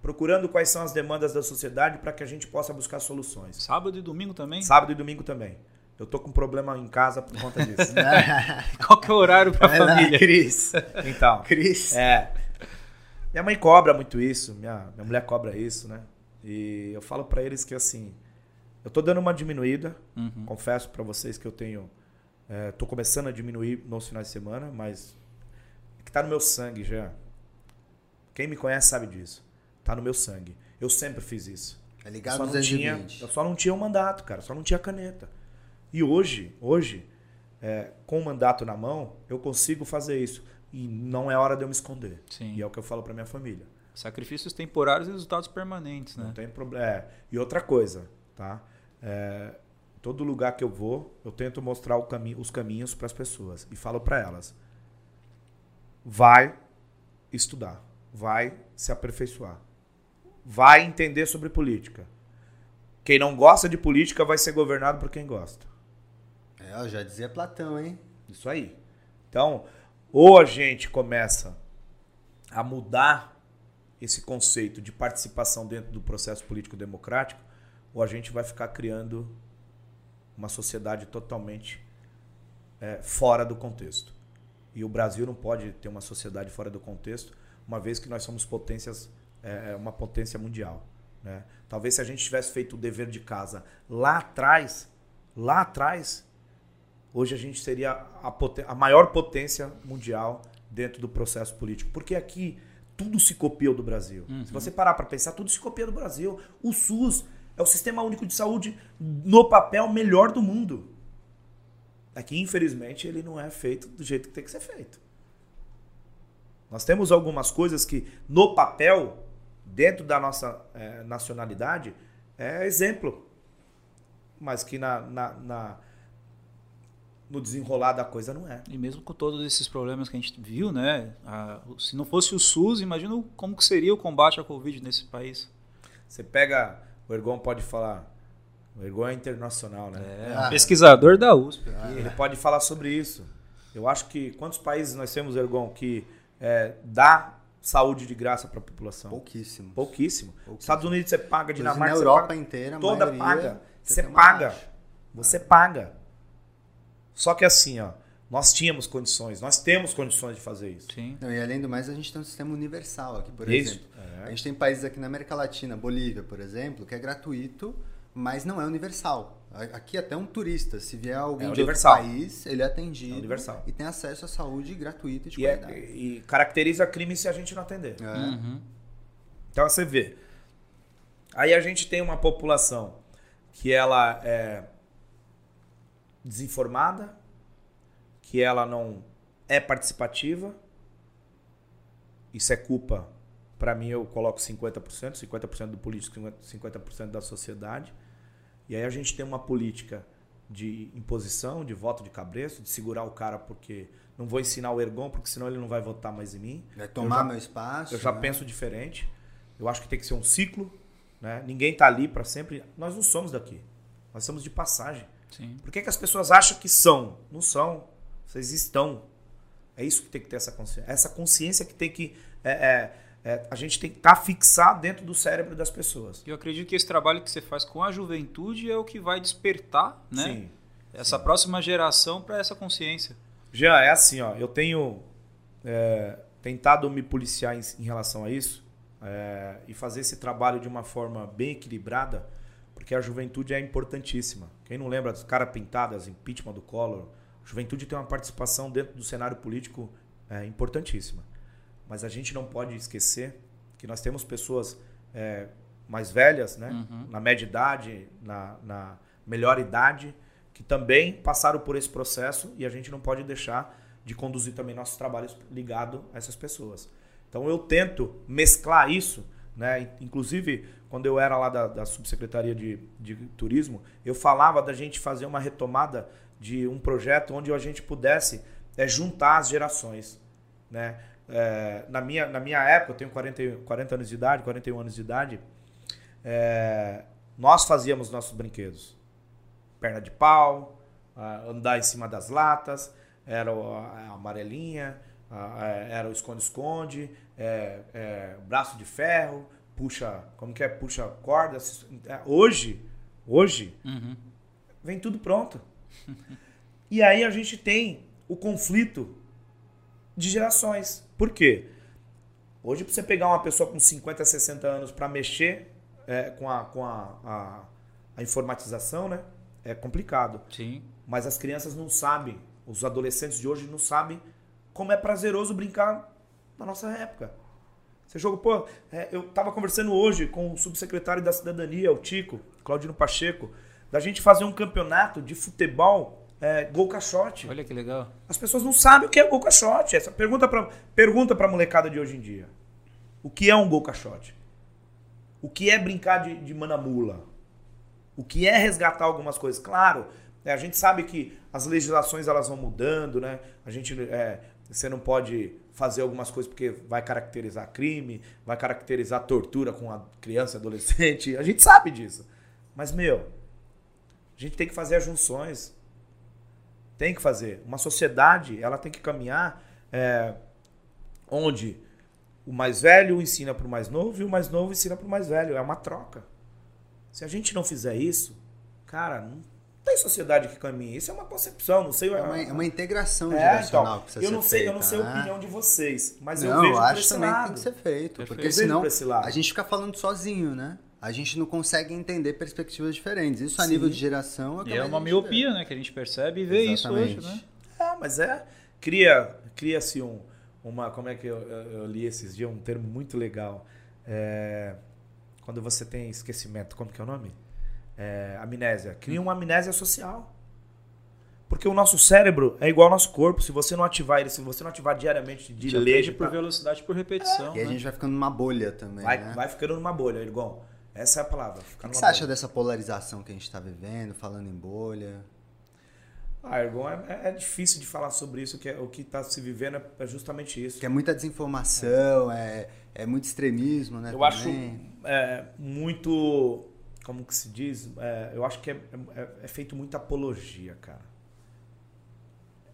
Procurando quais são as demandas da sociedade para que a gente possa buscar soluções. Sábado e domingo também? Sábado e domingo também. Eu tô com um problema em casa por conta disso. [laughs] Qual que é o horário para a família? Lá, Cris. Então. Cris. É. Minha mãe cobra muito isso, minha, minha mulher cobra isso, né? E eu falo para eles que assim, eu tô dando uma diminuída. Uhum. Confesso para vocês que eu tenho Estou é, começando a diminuir nos finais de semana, mas é que está no meu sangue já. Quem me conhece sabe disso. Está no meu sangue. Eu sempre fiz isso. É ligado eu só, não tinha, eu só não tinha o um mandato, cara. Só não tinha caneta. E hoje, hoje, é, com o mandato na mão, eu consigo fazer isso. E não é hora de eu me esconder. Sim. E é o que eu falo para minha família. Sacrifícios temporários e resultados permanentes, né? Não tem problema. É. E outra coisa, tá? É, Todo lugar que eu vou, eu tento mostrar cami os caminhos para as pessoas e falo para elas: vai estudar, vai se aperfeiçoar, vai entender sobre política. Quem não gosta de política vai ser governado por quem gosta. É, eu já dizia Platão, hein? Isso aí. Então, ou a gente começa a mudar esse conceito de participação dentro do processo político democrático, ou a gente vai ficar criando uma sociedade totalmente é, fora do contexto. E o Brasil não pode ter uma sociedade fora do contexto, uma vez que nós somos potências, é, é uma potência mundial. Né? Talvez se a gente tivesse feito o dever de casa lá atrás, lá atrás, hoje a gente seria a, a maior potência mundial dentro do processo político. Porque aqui tudo se copia do Brasil. Uhum. Se você parar para pensar, tudo se copia do Brasil. O SUS é o sistema único de saúde no papel melhor do mundo. Aqui, é infelizmente, ele não é feito do jeito que tem que ser feito. Nós temos algumas coisas que, no papel, dentro da nossa é, nacionalidade, é exemplo. Mas que na, na, na, no desenrolar da coisa não é. E mesmo com todos esses problemas que a gente viu, né? Se não fosse o SUS, imagina como que seria o combate à Covid nesse país. Você pega o Ergon pode falar. O Ergon é internacional, né? É, ah. pesquisador da USP. Ah, ele pode falar sobre isso. Eu acho que quantos países nós temos, Ergon, que é, dá saúde de graça para a população? Pouquíssimo. Pouquíssimo. Estados Unidos você paga, Dinamarca na Europa paga, inteira, toda maioria, paga. Você paga. Você paga. Só que assim, ó, nós tínhamos condições, nós temos condições de fazer isso. Sim. Não, e além do mais, a gente tem um sistema universal aqui, por isso. exemplo. É. A gente tem países aqui na América Latina, Bolívia, por exemplo, que é gratuito, mas não é universal. Aqui até um turista, se vier alguém é de outro país, ele é atendido é universal. e tem acesso à saúde gratuita e de e qualidade. É, e caracteriza crime se a gente não atender. É. Uhum. Então você vê. Aí a gente tem uma população que ela é desinformada, que ela não é participativa. Isso é culpa, para mim eu coloco 50%, 50% do político, 50% da sociedade. E aí a gente tem uma política de imposição, de voto de cabresto, de segurar o cara porque não vou ensinar o Ergon, porque senão ele não vai votar mais em mim. Vai tomar já, meu espaço. Eu já né? penso diferente. Eu acho que tem que ser um ciclo. Né? Ninguém está ali para sempre. Nós não somos daqui. Nós somos de passagem. Sim. Por que, que as pessoas acham que são? Não são. Vocês estão. É isso que tem que ter essa consciência. Essa consciência que tem que. É, é, é, a gente tem que estar tá fixado dentro do cérebro das pessoas. Eu acredito que esse trabalho que você faz com a juventude é o que vai despertar né? Sim, essa sim. próxima geração para essa consciência. Já é assim, ó. Eu tenho é, tentado me policiar em, em relação a isso é, e fazer esse trabalho de uma forma bem equilibrada, porque a juventude é importantíssima. Quem não lembra dos caras pintadas, impeachment do Collor, juventude tem uma participação dentro do cenário político é, importantíssima. Mas a gente não pode esquecer que nós temos pessoas é, mais velhas, né? Uhum. na média idade, na, na melhor idade, que também passaram por esse processo e a gente não pode deixar de conduzir também nossos trabalhos ligado a essas pessoas. Então eu tento mesclar isso, né? Inclusive quando eu era lá da, da subsecretaria de, de turismo, eu falava da gente fazer uma retomada de um projeto onde a gente pudesse é, juntar as gerações, né? É, na, minha, na minha época, eu tenho 40, 40 anos de idade, 41 anos de idade, é, nós fazíamos nossos brinquedos. Perna de pau, andar em cima das latas, era a amarelinha, era o esconde-esconde, é, é, braço de ferro, puxa, como que é? Puxa corda. É, hoje, hoje, uhum. vem tudo pronto. [laughs] e aí a gente tem o conflito de gerações. Por quê? Hoje, para você pegar uma pessoa com 50, 60 anos para mexer é, com, a, com a, a, a, informatização, né? É complicado. Sim. Mas as crianças não sabem, os adolescentes de hoje não sabem como é prazeroso brincar na nossa época. Você jogou, pô, é, eu estava conversando hoje com o subsecretário da Cidadania, o Tico, Claudino Pacheco, da gente fazer um campeonato de futebol é, gol caixote. Olha que legal. As pessoas não sabem o que é gol caixote. Essa pergunta para pergunta para molecada de hoje em dia. O que é um gol caixote? O que é brincar de, de manamula? O que é resgatar algumas coisas? Claro, é, a gente sabe que as legislações elas vão mudando, né? A gente, é, você não pode fazer algumas coisas porque vai caracterizar crime, vai caracterizar tortura com a criança e adolescente. A gente sabe disso. Mas, meu, a gente tem que fazer as junções. Tem que fazer. Uma sociedade, ela tem que caminhar é, onde o mais velho ensina para o mais novo e o mais novo ensina para o mais velho. É uma troca. Se a gente não fizer isso, cara, não tem sociedade que caminhe. Isso é uma concepção, não sei. É uma, é uma integração é, geracional então, que precisa eu não sei, feita, Eu não sei a né? opinião de vocês, mas não, eu vejo eu acho também lado. que tem que ser feito. Porque senão a gente fica falando sozinho, né? A gente não consegue entender perspectivas diferentes. Isso a Sim. nível de geração é, é uma miopia, né, que a gente percebe e vê Exatamente. isso hoje, né? É, mas é cria cria-se um uma como é que eu, eu, li esses dias um termo muito legal. É, quando você tem esquecimento, como que é o nome? É, amnésia. Cria uma amnésia social. Porque o nosso cérebro é igual ao nosso corpo. Se você não ativar ele, se você não ativar diariamente de ler. por velocidade, por repetição. É. E a né? gente vai ficando numa bolha também. Vai, né? vai ficando numa bolha, Irgão. Essa é a palavra. O que, que você acha dessa polarização que a gente está vivendo, falando em bolha? Ah, Ergon, é, é, difícil de falar sobre isso, que é, o que está se vivendo é, é justamente isso. Que é muita desinformação, é, é, muito extremismo, né? Eu também. acho é, muito, como que se diz, é, eu acho que é, é, feito muita apologia, cara.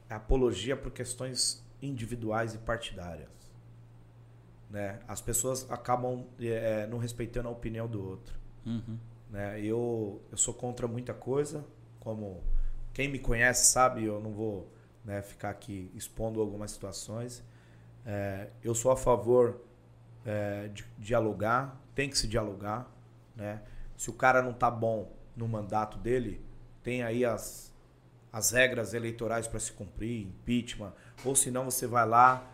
É apologia por questões individuais e partidárias. Né? As pessoas acabam é, não respeitando a opinião do outro. Uhum. Né? Eu, eu sou contra muita coisa, como quem me conhece sabe, eu não vou né, ficar aqui expondo algumas situações. É, eu sou a favor é, de dialogar, tem que se dialogar. Né? Se o cara não tá bom no mandato dele, tem aí as, as regras eleitorais para se cumprir, impeachment, ou senão você vai lá,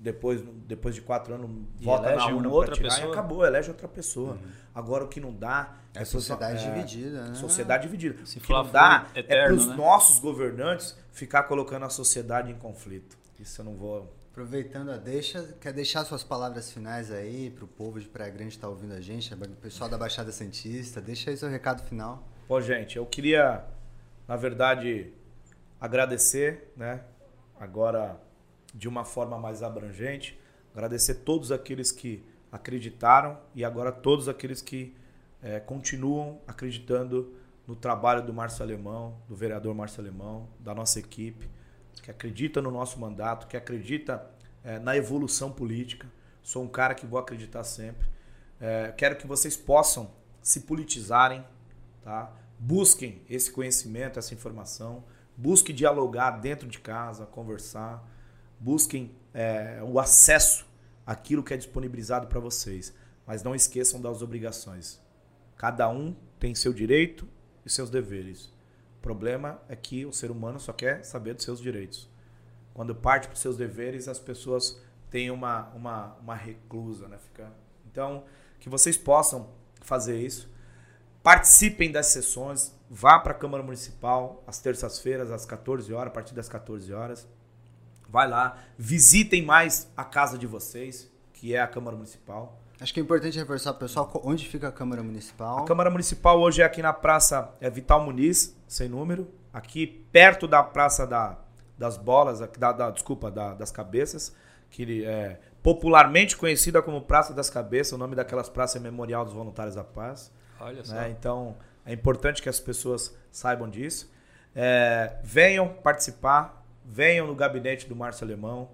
depois, depois de quatro anos, e vota na urna para tirar pessoa? e acabou, elege outra pessoa. Uhum. Agora o que não dá é, é sociedade é, dividida, né? Sociedade dividida. Se o que não dá é eterno, é para os né? nossos governantes ficar colocando a sociedade em conflito. Isso eu não vou. Aproveitando a deixa, quer deixar suas palavras finais aí para o povo de Praia Grande estar tá ouvindo a gente, o pessoal da Baixada Santista, deixa aí seu recado final. Pô, gente, eu queria, na verdade, agradecer, né? Agora de uma forma mais abrangente, agradecer todos aqueles que acreditaram e agora todos aqueles que é, continuam acreditando no trabalho do Márcio Alemão, do vereador Márcio Alemão, da nossa equipe, que acredita no nosso mandato, que acredita é, na evolução política. Sou um cara que vou acreditar sempre. É, quero que vocês possam se politizarem, tá? busquem esse conhecimento, essa informação, busquem dialogar dentro de casa, conversar, busquem é, o acesso àquilo que é disponibilizado para vocês, mas não esqueçam das obrigações. Cada um tem seu direito e seus deveres. O problema é que o ser humano só quer saber dos seus direitos. Quando parte para os seus deveres, as pessoas têm uma, uma, uma reclusa. Né? Fica... Então, que vocês possam fazer isso. Participem das sessões. Vá para a Câmara Municipal às terças-feiras, às 14 horas, a partir das 14 horas. Vai lá, visitem mais a casa de vocês, que é a Câmara Municipal. Acho que é importante reforçar pessoal onde fica a Câmara Municipal. A Câmara Municipal hoje é aqui na Praça é Vital Muniz, sem número, aqui perto da Praça da, das Bolas, da, da desculpa, da, das Cabeças, que é popularmente conhecida como Praça das Cabeças, o nome daquelas praças é Memorial dos Voluntários da Paz. Olha né? só. Né? Então, é importante que as pessoas saibam disso. É, venham participar, venham no gabinete do Márcio Alemão.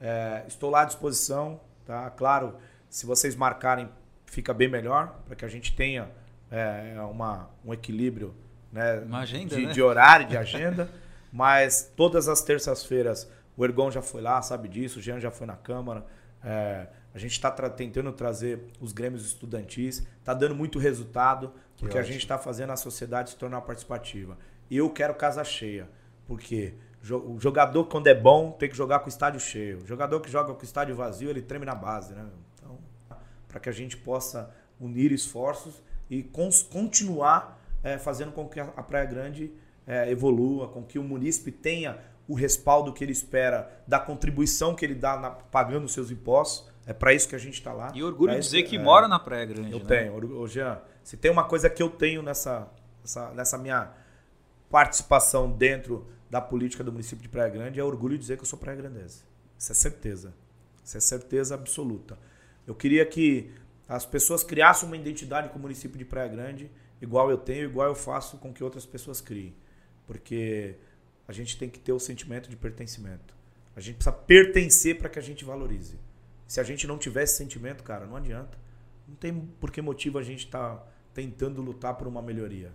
É, estou lá à disposição, tá? Claro, se vocês marcarem, fica bem melhor, para que a gente tenha é, uma, um equilíbrio né, agenda, de, né? de, horário, de agenda. [laughs] Mas todas as terças-feiras o Ergon já foi lá, sabe disso, o Jean já foi na Câmara. É, a gente está tra tentando trazer os grêmios estudantis, está dando muito resultado, porque a gente está fazendo a sociedade se tornar participativa. E eu quero casa cheia, porque o jogador, quando é bom, tem que jogar com o estádio cheio. O jogador que joga com o estádio vazio, ele treme na base, né? para que a gente possa unir esforços e continuar é, fazendo com que a Praia Grande é, evolua, com que o munícipe tenha o respaldo que ele espera da contribuição que ele dá na, pagando os seus impostos. É para isso que a gente está lá. E orgulho de dizer que é, mora na Praia Grande. Eu né? tenho. Ô, Jean, se tem uma coisa que eu tenho nessa, nessa, nessa minha participação dentro da política do município de Praia Grande, é orgulho dizer que eu sou praia grandense. Isso é certeza. Isso é certeza absoluta. Eu queria que as pessoas criassem uma identidade com o município de Praia Grande, igual eu tenho, igual eu faço com que outras pessoas criem. Porque a gente tem que ter o sentimento de pertencimento. A gente precisa pertencer para que a gente valorize. Se a gente não tiver esse sentimento, cara, não adianta. Não tem por que motivo a gente estar tá tentando lutar por uma melhoria.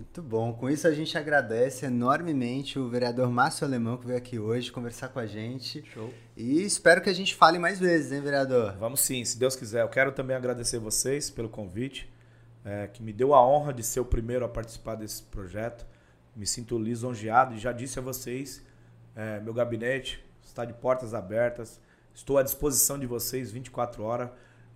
Muito bom. Com isso a gente agradece enormemente o vereador Márcio Alemão que veio aqui hoje conversar com a gente. Show. E espero que a gente fale mais vezes, hein, vereador? Vamos sim, se Deus quiser. Eu quero também agradecer vocês pelo convite, é, que me deu a honra de ser o primeiro a participar desse projeto. Me sinto lisonjeado e já disse a vocês, é, meu gabinete está de portas abertas. Estou à disposição de vocês 24 horas.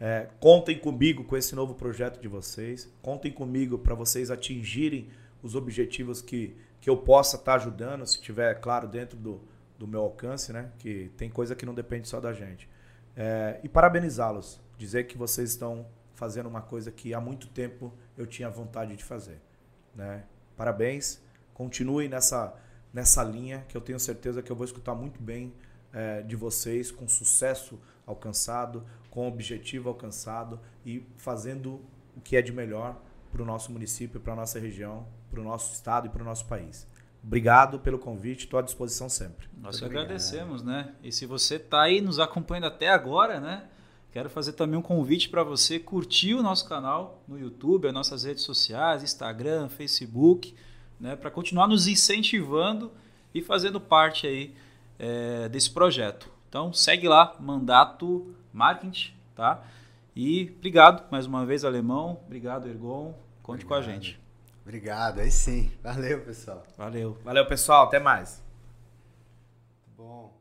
É, contem comigo com esse novo projeto de vocês. Contem comigo para vocês atingirem os objetivos que, que eu possa estar tá ajudando, se tiver, claro, dentro do, do meu alcance, né? Que tem coisa que não depende só da gente. É, e parabenizá-los. Dizer que vocês estão fazendo uma coisa que há muito tempo eu tinha vontade de fazer. Né? Parabéns. Continuem nessa, nessa linha, que eu tenho certeza que eu vou escutar muito bem é, de vocês, com sucesso alcançado, com objetivo alcançado e fazendo o que é de melhor para o nosso município, para a nossa região, para o nosso estado e para o nosso país. Obrigado pelo convite, estou à disposição sempre. Nós agradecemos, né? E se você está aí nos acompanhando até agora, né? Quero fazer também um convite para você curtir o nosso canal no YouTube, as nossas redes sociais, Instagram, Facebook, né, para continuar nos incentivando e fazendo parte aí é, desse projeto. Então segue lá, Mandato Marketing, tá? E obrigado mais uma vez, Alemão. Obrigado, Ergon. Conte obrigado. com a gente. Obrigado, aí sim. Valeu, pessoal. Valeu. Valeu, pessoal. Até mais. Bom.